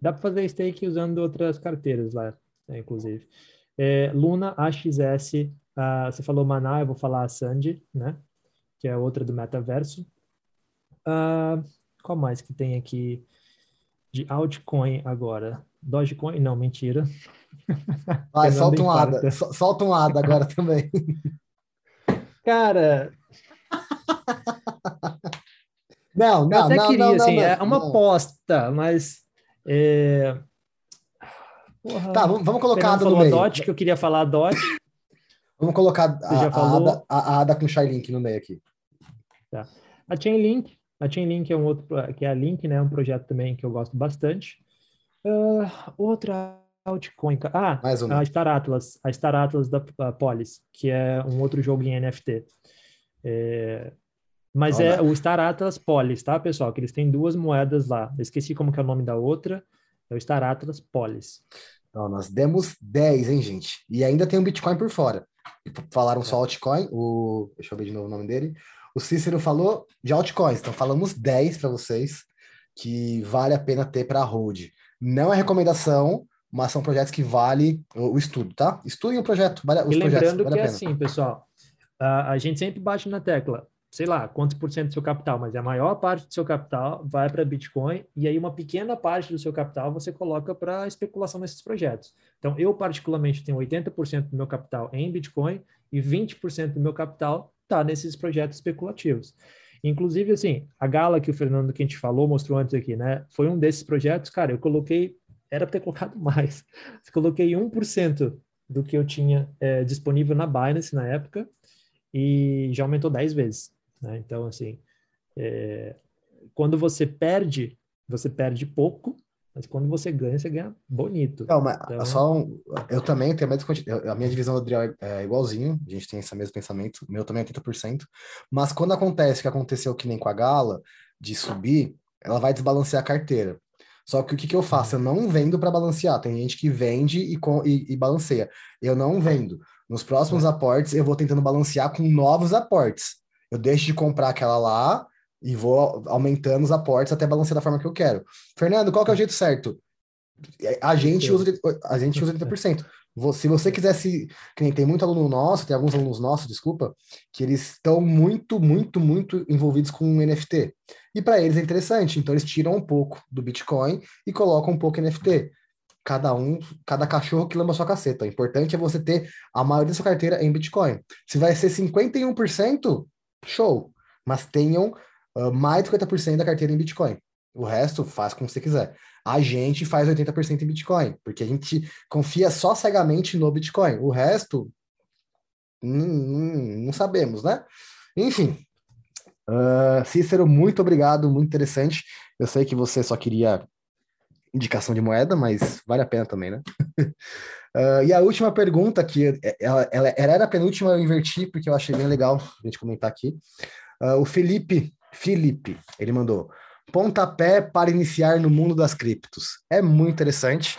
dá para fazer stake usando outras carteiras lá, né, inclusive. É, Luna, AXS, uh, você falou Maná, eu vou falar a Sandy, né? Que é outra do metaverso. Uh, qual mais que tem aqui de altcoin agora? Dogecoin? Não, mentira. Vai, solta um ADA. Solta um ADA agora também. Cara. Não, não, até não, queria, não, assim, não, é uma aposta, mas. É... Porra, tá, vamos, colocar a ADA no meio. Dot, que eu queria falar Dot. Vamos colocar a, a, ADA, a, ADA com Chainlink no meio aqui. Tá. A Chainlink, a Chainlink é um outro, que é a Link, né? Um projeto também que eu gosto bastante. Uh, outra altcoin. Ah, Mais uma. a Star Atlas, a Star Atlas da Polis, que é um outro jogo em NFT. É, mas é o Star Atlas Polis, tá, pessoal? Que eles têm duas moedas lá. Eu esqueci como que é o nome da outra. É o Star Atlas Polis. Então, nós demos 10, hein, gente? E ainda tem um Bitcoin por fora. Falaram só é. altcoin, o... deixa eu ver de novo o nome dele. O Cícero falou de altcoins, então falamos 10 para vocês que vale a pena ter para hold. Não é recomendação, mas são projetos que vale o, estudo, tá? Estudem o projeto. Vale, os e lembrando projetos, vale que é assim, pessoal, a, a gente sempre bate na tecla. sei lá, quantos por cento do seu capital, mas a maior parte do seu capital vai para Bitcoin e aí uma pequena parte do seu capital você coloca para especulação nesses projetos. Então, eu particularmente tenho 80% do meu capital em Bitcoin e 20% do meu capital está nesses projetos especulativos. Inclusive, assim, a Gala que o Fernando que a gente falou, mostrou antes aqui, né? Foi um desses projetos, cara, eu coloquei, era para ter colocado mais. Coloquei 1% do que eu tinha é, disponível na Binance na época e já aumentou 10 vezes. Né? Então, assim, é, quando você perde, você perde pouco, mas quando você ganha, você ganha bonito. Não, mas então... só um, eu também tenho a mesma a minha divisão do Adriel é igualzinho, a gente tem esse mesmo pensamento, o meu também é 80%, mas quando acontece o que aconteceu que nem com a Gala, de subir, ela vai desbalancear a carteira. Só que o que, que eu faço? Eu não vendo para balancear. Tem gente que vende e, e, e balanceia. Eu não vendo. Nos próximos aportes, eu vou tentando balancear com novos aportes. Eu deixo de comprar aquela lá e vou aumentando os aportes até balancear da forma que eu quero. Fernando, qual que é o jeito certo? A gente usa, a gente usa 80%. Se você quisesse, que nem tem muito aluno nosso, tem alguns alunos nossos, desculpa, que eles estão muito, muito, muito envolvidos com NFT. E para eles é interessante, então eles tiram um pouco do Bitcoin e colocam um pouco NFT. Cada um, cada cachorro que lama sua caceta. O importante é você ter a maioria da sua carteira em Bitcoin. Se vai ser 51%, show. Mas tenham uh, mais de 50% da carteira em Bitcoin. O resto faz como você quiser. A gente faz 80% em Bitcoin, porque a gente confia só cegamente no Bitcoin. O resto, não sabemos, né? Enfim. Uh, Cícero, muito obrigado, muito interessante. Eu sei que você só queria indicação de moeda, mas vale a pena também, né? uh, e a última pergunta, que ela, ela, ela, era a penúltima, eu inverti, porque eu achei bem legal a gente comentar aqui. Uh, o Felipe, Felipe, ele mandou pontapé para iniciar no mundo das criptos. É muito interessante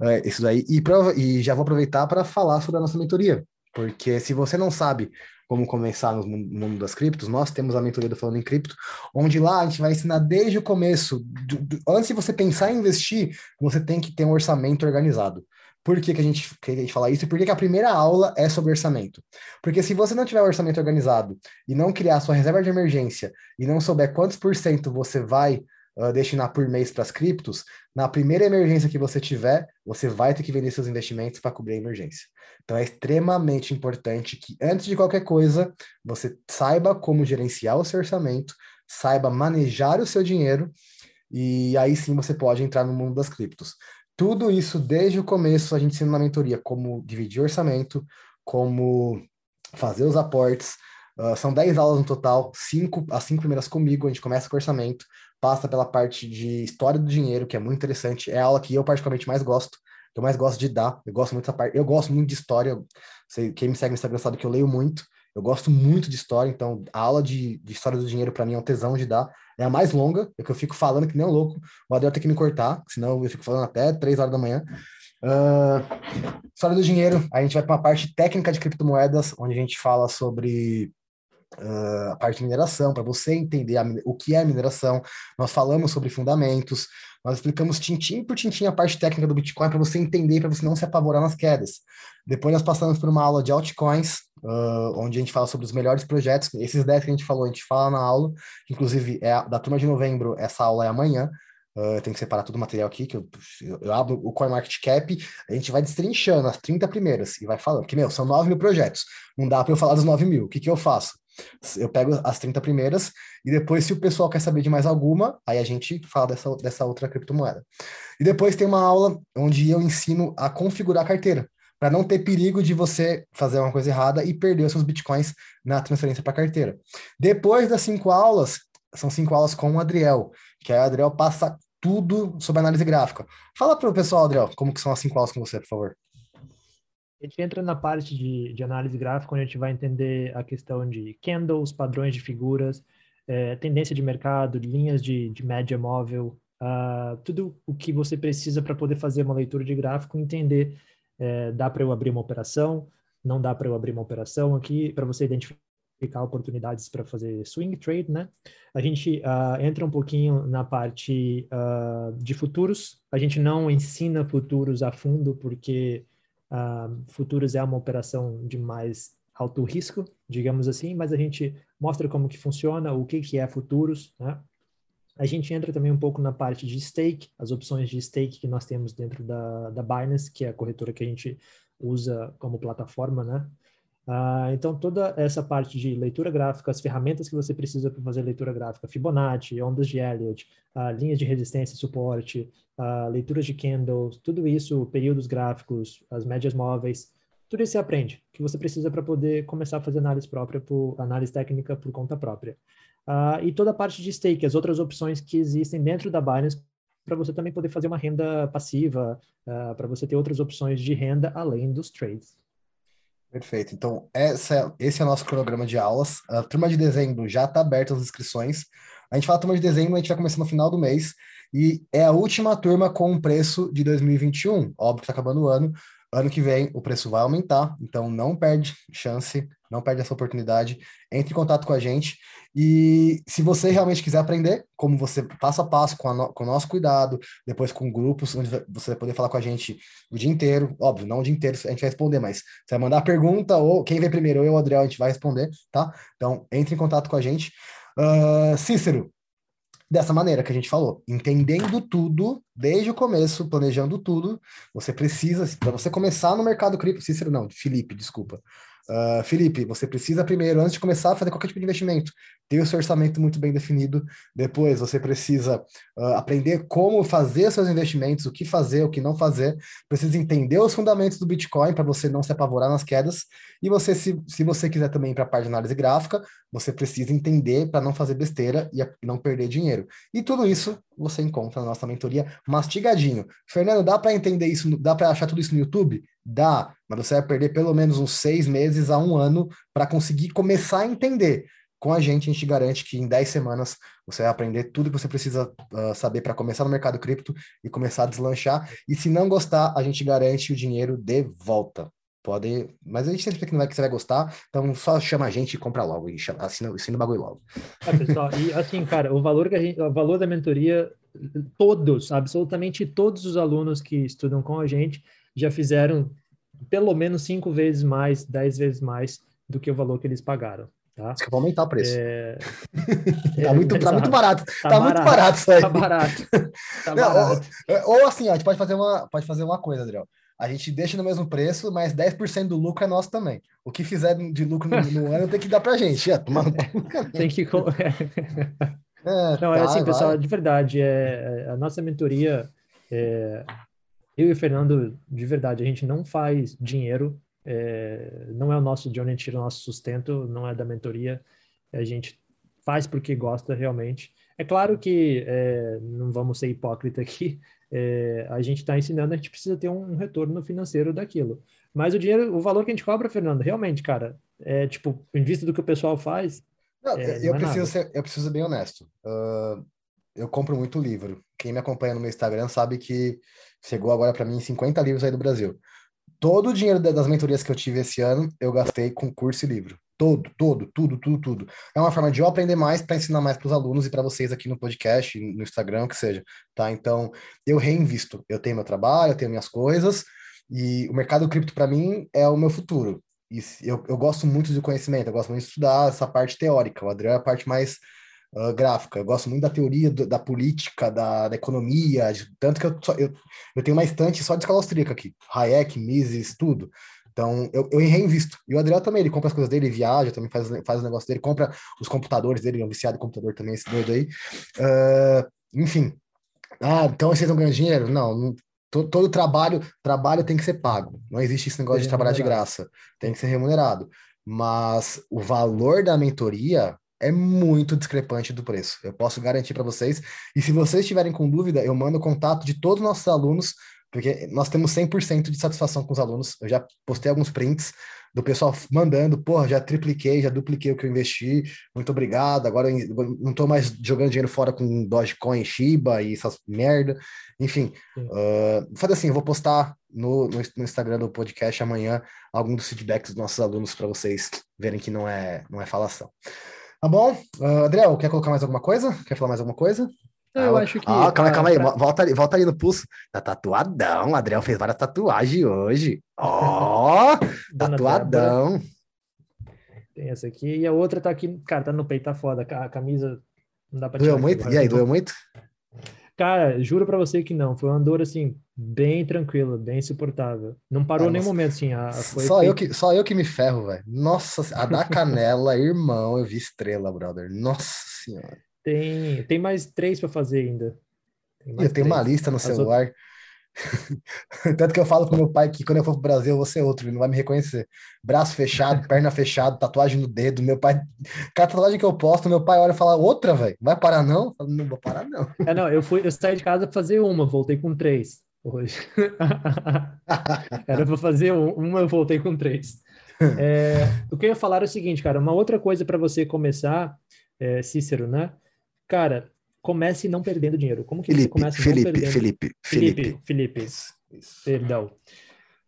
uh, isso daí, e, e já vou aproveitar para falar sobre a nossa mentoria, porque se você não sabe como começar no mundo das criptos, nós temos a mentoria do Falando em Cripto, onde lá a gente vai ensinar desde o começo, do, do, antes de você pensar em investir, você tem que ter um orçamento organizado. Por que, que, a, gente, que a gente fala isso? E por que, que a primeira aula é sobre orçamento? Porque se você não tiver um orçamento organizado e não criar sua reserva de emergência e não souber quantos por cento você vai uh, destinar por mês para as criptos, na primeira emergência que você tiver, você vai ter que vender seus investimentos para cobrir a emergência. Então é extremamente importante que, antes de qualquer coisa, você saiba como gerenciar o seu orçamento, saiba manejar o seu dinheiro, e aí sim você pode entrar no mundo das criptos. Tudo isso desde o começo a gente ensina na mentoria como dividir orçamento, como fazer os aportes. Uh, são 10 aulas no total, cinco, as cinco primeiras comigo, a gente começa com orçamento, passa pela parte de história do dinheiro, que é muito interessante, é a aula que eu particularmente mais gosto, que eu mais gosto de dar, eu gosto muito dessa parte, eu gosto muito de história, sei, quem me segue no Instagram sabe que eu leio muito, eu gosto muito de história, então a aula de, de história do dinheiro para mim é um tesão de dar, é a mais longa, é que eu fico falando que nem um louco. O Adel tem que me cortar, senão eu fico falando até três horas da manhã. Uh, história do dinheiro, a gente vai para uma parte técnica de criptomoedas, onde a gente fala sobre uh, a parte de mineração, para você entender a, o que é mineração. Nós falamos sobre fundamentos, nós explicamos tintim por tintim a parte técnica do Bitcoin para você entender, para você não se apavorar nas quedas. Depois nós passamos por uma aula de altcoins, uh, onde a gente fala sobre os melhores projetos. Esses 10 que a gente falou, a gente fala na aula, inclusive é a, da turma de novembro, essa aula é amanhã. Uh, eu tenho que separar todo o material aqui, que eu, eu abro o CoinMarketCap, a gente vai destrinchando as 30 primeiras e vai falando, porque, meu, são 9 mil projetos, não dá para eu falar dos 9 mil, o que, que eu faço? Eu pego as 30 primeiras e depois, se o pessoal quer saber de mais alguma, aí a gente fala dessa, dessa outra criptomoeda. E depois tem uma aula onde eu ensino a configurar a carteira para não ter perigo de você fazer uma coisa errada e perder os seus bitcoins na transferência para carteira. Depois das cinco aulas, são cinco aulas com o Adriel, que aí o Adriel passa tudo sobre análise gráfica. Fala para o pessoal, Adriel, como que são as cinco aulas com você, por favor. A gente entra na parte de, de análise gráfica, onde a gente vai entender a questão de candles, padrões de figuras, é, tendência de mercado, linhas de, de média móvel, uh, tudo o que você precisa para poder fazer uma leitura de gráfico, entender é, dá para eu abrir uma operação, não dá para eu abrir uma operação aqui, para você identificar oportunidades para fazer swing trade, né? A gente uh, entra um pouquinho na parte uh, de futuros. A gente não ensina futuros a fundo porque uh, futuros é uma operação de mais alto risco, digamos assim, mas a gente mostra como que funciona, o que, que é futuros, né? A gente entra também um pouco na parte de stake, as opções de stake que nós temos dentro da, da Binance, que é a corretora que a gente usa como plataforma, né? Ah, então, toda essa parte de leitura gráfica, as ferramentas que você precisa para fazer leitura gráfica, Fibonacci, ondas de Elliott, ah, linhas de resistência e suporte, ah, leituras de candles, tudo isso, períodos gráficos, as médias móveis, tudo isso você aprende, que você precisa para poder começar a fazer análise própria, por, análise técnica por conta própria. Uh, e toda a parte de stake, as outras opções que existem dentro da Binance para você também poder fazer uma renda passiva, uh, para você ter outras opções de renda além dos trades. Perfeito. Então, essa, esse é o nosso cronograma de aulas. A turma de dezembro já está aberta as inscrições. A gente fala turma de dezembro, a gente vai começar no final do mês. E é a última turma com o preço de 2021. Óbvio que está acabando o ano, Ano que vem o preço vai aumentar, então não perde chance, não perde essa oportunidade. Entre em contato com a gente. E se você realmente quiser aprender, como você passo a passo, com, no, com o nosso cuidado, depois com grupos, onde você vai poder falar com a gente o dia inteiro. Óbvio, não o dia inteiro a gente vai responder, mas você vai mandar a pergunta, ou quem vem primeiro, eu ou o Adriel, a gente vai responder, tá? Então, entre em contato com a gente. Uh, Cícero, dessa maneira que a gente falou, entendendo tudo desde o começo, planejando tudo. Você precisa, para você começar no mercado cripto, Cícero não, Felipe, desculpa. Uh, Felipe, você precisa primeiro, antes de começar a fazer qualquer tipo de investimento, ter o seu orçamento muito bem definido. Depois, você precisa uh, aprender como fazer seus investimentos, o que fazer, o que não fazer. Precisa entender os fundamentos do Bitcoin para você não se apavorar nas quedas. E você, se, se você quiser também ir para a parte de análise gráfica, você precisa entender para não fazer besteira e não perder dinheiro. E tudo isso você encontra na nossa mentoria mastigadinho. Fernando, dá para entender isso? Dá para achar tudo isso no YouTube? Dá, mas você vai perder pelo menos uns seis meses a um ano para conseguir começar a entender. Com a gente, a gente garante que em 10 semanas você vai aprender tudo que você precisa uh, saber para começar no mercado cripto e começar a deslanchar. E se não gostar, a gente garante o dinheiro de volta. Pode, mas a gente sempre que não vai que você vai gostar, então só chama a gente e compra logo e chama, assina, assina o bagulho logo. É, pessoal, e assim, cara, o valor que a gente, o valor da mentoria, todos, absolutamente todos os alunos que estudam com a gente já fizeram pelo menos cinco vezes mais, dez vezes mais do que o valor que eles pagaram. Tá? Acho que vou aumentar o preço. É... tá, muito, tá muito barato. Tá, tá muito barato isso aí. Tá barato. Tá barato. ou, ou, assim, ó, a gente pode fazer uma, pode fazer uma coisa, Adriel. A gente deixa no mesmo preço, mas 10% do lucro é nosso também. O que fizer de lucro no, no ano tem que dar pra gente. É, tomar tem que. É, Não, é tá, assim, pessoal, vai. de verdade, é, a nossa mentoria, é, eu e o Fernando, de verdade, a gente não faz dinheiro, é, não é o nosso de onde a gente tira o nosso sustento, não é da mentoria, a gente faz porque gosta realmente. É claro que é, não vamos ser hipócrita aqui, é, a gente está ensinando, a gente precisa ter um, retorno financeiro daquilo. Mas o dinheiro, o valor que a gente cobra, Fernando, realmente, cara, é tipo, em vista do que o pessoal faz. Não, é, eu, é preciso ser, eu preciso ser bem honesto. Uh, eu compro muito livro. Quem me acompanha no meu Instagram sabe que chegou agora para mim 50 livros aí do Brasil. Todo o dinheiro das mentorias que eu tive esse ano, eu gastei com curso e livro. Todo, todo, tudo, tudo, tudo. É uma forma de eu aprender mais para ensinar mais para os alunos e para vocês aqui no podcast, no Instagram, que seja, tá? Então, eu reinvisto. Eu tenho meu trabalho, eu tenho minhas coisas, e o mercado cripto para mim é o meu futuro. E eu, eu gosto muito de conhecimento, eu gosto muito de estudar essa parte teórica. O Adriano é a parte mais uh, gráfica. Eu gosto muito da teoria do, da política, da, da economia, de, tanto que eu, só, eu, eu tenho uma estante só de escala austríaca aqui. Hayek, Mises, tudo. Então, eu, eu reinvisto. E o Adriel também, ele compra as coisas dele, viaja, também faz, faz os negócios dele, compra os computadores dele, é um viciado em computador também, esse doido aí. Uh, enfim. Ah, então vocês não ganham dinheiro? Não, não todo, todo, trabalho, trabalho tem que ser pago. Não existe esse negócio de trabalhar de graça. Tem que ser remunerado. Mas o valor da mentoria é muito discrepante do preço. Eu posso garantir para vocês. E se vocês estiverem com dúvida, eu mando o contato de todos os nossos alunos porque nós temos 100% de satisfação com os alunos. Eu já postei alguns prints do pessoal mandando, porra, já tripliquei, já dupliquei o que eu investi, muito obrigado, agora eu não estou mais jogando dinheiro fora com Dogecoin, Shiba e essas merda. Enfim, uh, fazer assim, eu vou postar no, no, no, Instagram do podcast amanhã alguns dos feedbacks dos nossos alunos para vocês verem que não é, não é falação. Tá bom? Uh, Adriel, quer colocar mais alguma coisa? Quer falar mais alguma coisa? Eu ah, acho que. Ah, calma, calma aí, volta ali, volta ali no pulso. Tá tatuadão. O Adriel fez várias tatuagens hoje. Ó, oh, tatuadão. Tem essa aqui. E a outra tá aqui, cara, tá no peito, tá foda. A camisa não dá pra tirar. Doeu muito? E aí, doeu muito? Cara, juro para você que não. Foi uma dor assim, bem tranquila, bem suportável. Não parou ah, nem momento, assim. A, só, eu que, só eu que me ferro, velho. Nossa, a da canela, irmão, eu vi estrela, brother. Nossa senhora. Tem, tem mais três para fazer ainda. eu tenho uma lista no As celular. Outras... Tanto que eu falo pro meu pai que quando eu for pro Brasil eu vou ser outro, ele não vai me reconhecer. Braço fechado, perna fechada, tatuagem no dedo. Meu pai, cada tatuagem que eu posto, meu pai olha e fala: outra, velho, vai parar não? Eu falo, não vou parar não. É, não, eu fui, eu saí de casa pra fazer uma, voltei com três hoje. Era pra fazer uma, eu voltei com três. É, o que eu ia falar é o seguinte, cara, uma outra coisa para você começar, é, Cícero, né? Cara, comece não perdendo dinheiro. Como que Felipe, você começa Felipe, não perdendo... Felipe, Felipe, Felipe, Felipe. Isso, isso. Perdão.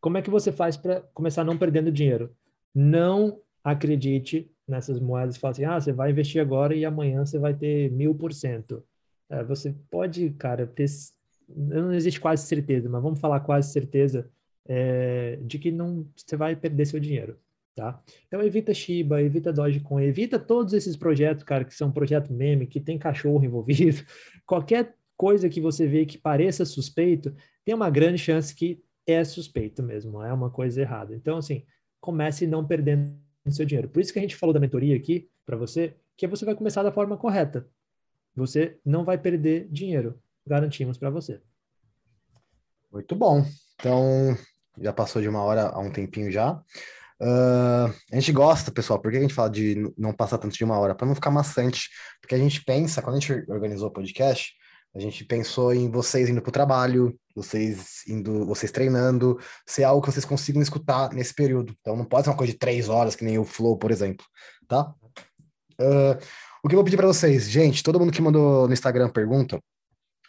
Como é que você faz para começar não perdendo dinheiro? Não acredite nessas moedas e fale assim, ah, você vai investir agora e amanhã você vai ter mil por cento. É, você pode, cara, ter... Não existe quase certeza, mas vamos falar quase certeza é, de que não você vai perder seu dinheiro. Tá? Então evita Shiba, evita Dogecoin, evita todos esses projetos, cara, que são projeto meme, que tem cachorro envolvido. Qualquer coisa que você vê que pareça suspeito, tem uma grande chance que é suspeito mesmo, é uma coisa errada. Então, assim, comece não perdendo seu dinheiro. Por isso que a gente falou da mentoria aqui para você, que você vai começar da forma correta. Você não vai perder dinheiro, garantimos para você. Muito bom. Então, já passou de uma hora há um tempinho já. Uh, a gente gosta, pessoal, por que a gente fala de não passar tanto de uma hora? Para não ficar maçante, porque a gente pensa, quando a gente organizou o podcast, a gente pensou em vocês indo para o trabalho, vocês indo, vocês treinando, ser algo que vocês consigam escutar nesse período. Então não pode ser uma coisa de três horas, que nem o Flow, por exemplo, tá? Uh, o que eu vou pedir para vocês, gente, todo mundo que mandou no Instagram pergunta,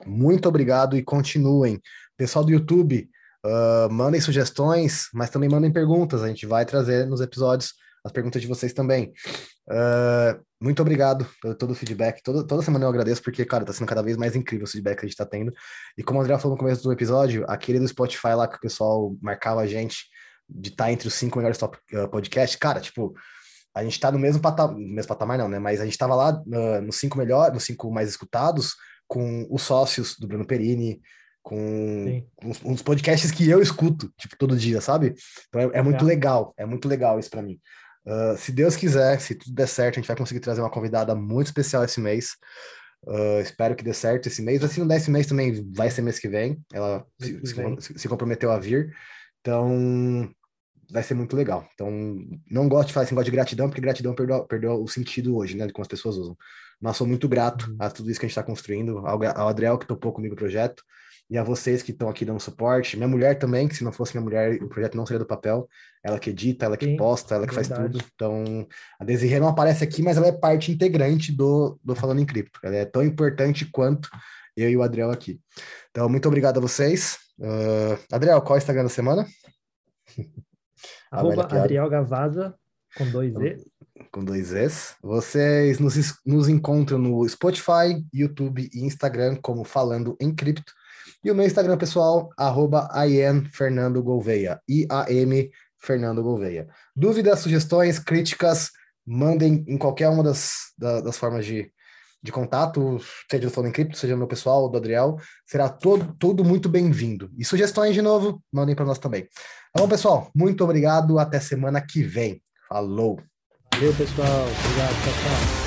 muito obrigado e continuem. Pessoal do YouTube, Uh, mandem sugestões, mas também mandem perguntas. A gente vai trazer nos episódios as perguntas de vocês também. Uh, muito obrigado pelo todo o feedback. Todo, toda semana eu agradeço, porque, cara, tá sendo cada vez mais incrível o feedback que a gente tá tendo. E como o André falou no começo do episódio, aquele do Spotify lá que o pessoal marcava a gente de estar tá entre os cinco melhores top uh, podcasts, cara, tipo, a gente tá no mesmo patamar, mesmo patamar não, né? Mas a gente tava lá uh, nos cinco melhores, nos cinco mais escutados, com os sócios do Bruno Perini, com uns, uns, podcasts que eu escuto, tipo, todo dia, sabe? Então é, é muito é. legal, é muito legal isso para mim. Uh, se Deus quiser, se tudo der certo, a gente vai conseguir trazer uma convidada muito especial esse mês. Uh, espero que dê certo esse mês. Mas se não der esse mês também, vai ser mês que vem. Ela se, se, se, comprometeu a vir. Então, vai ser muito legal. Então, não gosto de falar esse negócio de gratidão, porque gratidão perdeu, perdeu o sentido hoje, né? De como as pessoas usam. Mas sou muito grato uhum. a tudo isso que a gente está construindo, ao, ao Adriel que topou comigo o projeto, e a vocês que estão aqui dando suporte. Minha mulher também, que se não fosse minha mulher, o projeto não seria do papel. Ela que edita, ela que Sim, posta, ela que verdade. faz tudo. Então, a Desirê não aparece aqui, mas ela é parte integrante do, do Falando em Cripto. Ela é tão importante quanto eu e o Adriel aqui. Então, muito obrigado a vocês. Uh, Adriel, qual é o Instagram da semana? Arroba Adriel Gavaza, com dois E. Com dois Es. Vocês nos, nos encontram no Spotify, YouTube e Instagram como Falando em Cripto. E o meu Instagram pessoal, arroba Fernando Gouveia. I-A-M Fernando Gouveia. Dúvidas, sugestões, críticas, mandem em qualquer uma das, das formas de, de contato, seja do Falando em Cripto, seja meu pessoal, do Adriel, será todo, tudo muito bem-vindo. E sugestões, de novo, mandem para nós também. Tá bom, pessoal? Muito obrigado, até semana que vem. Falou! Valeu, pessoal. Obrigado, tchau, tchau.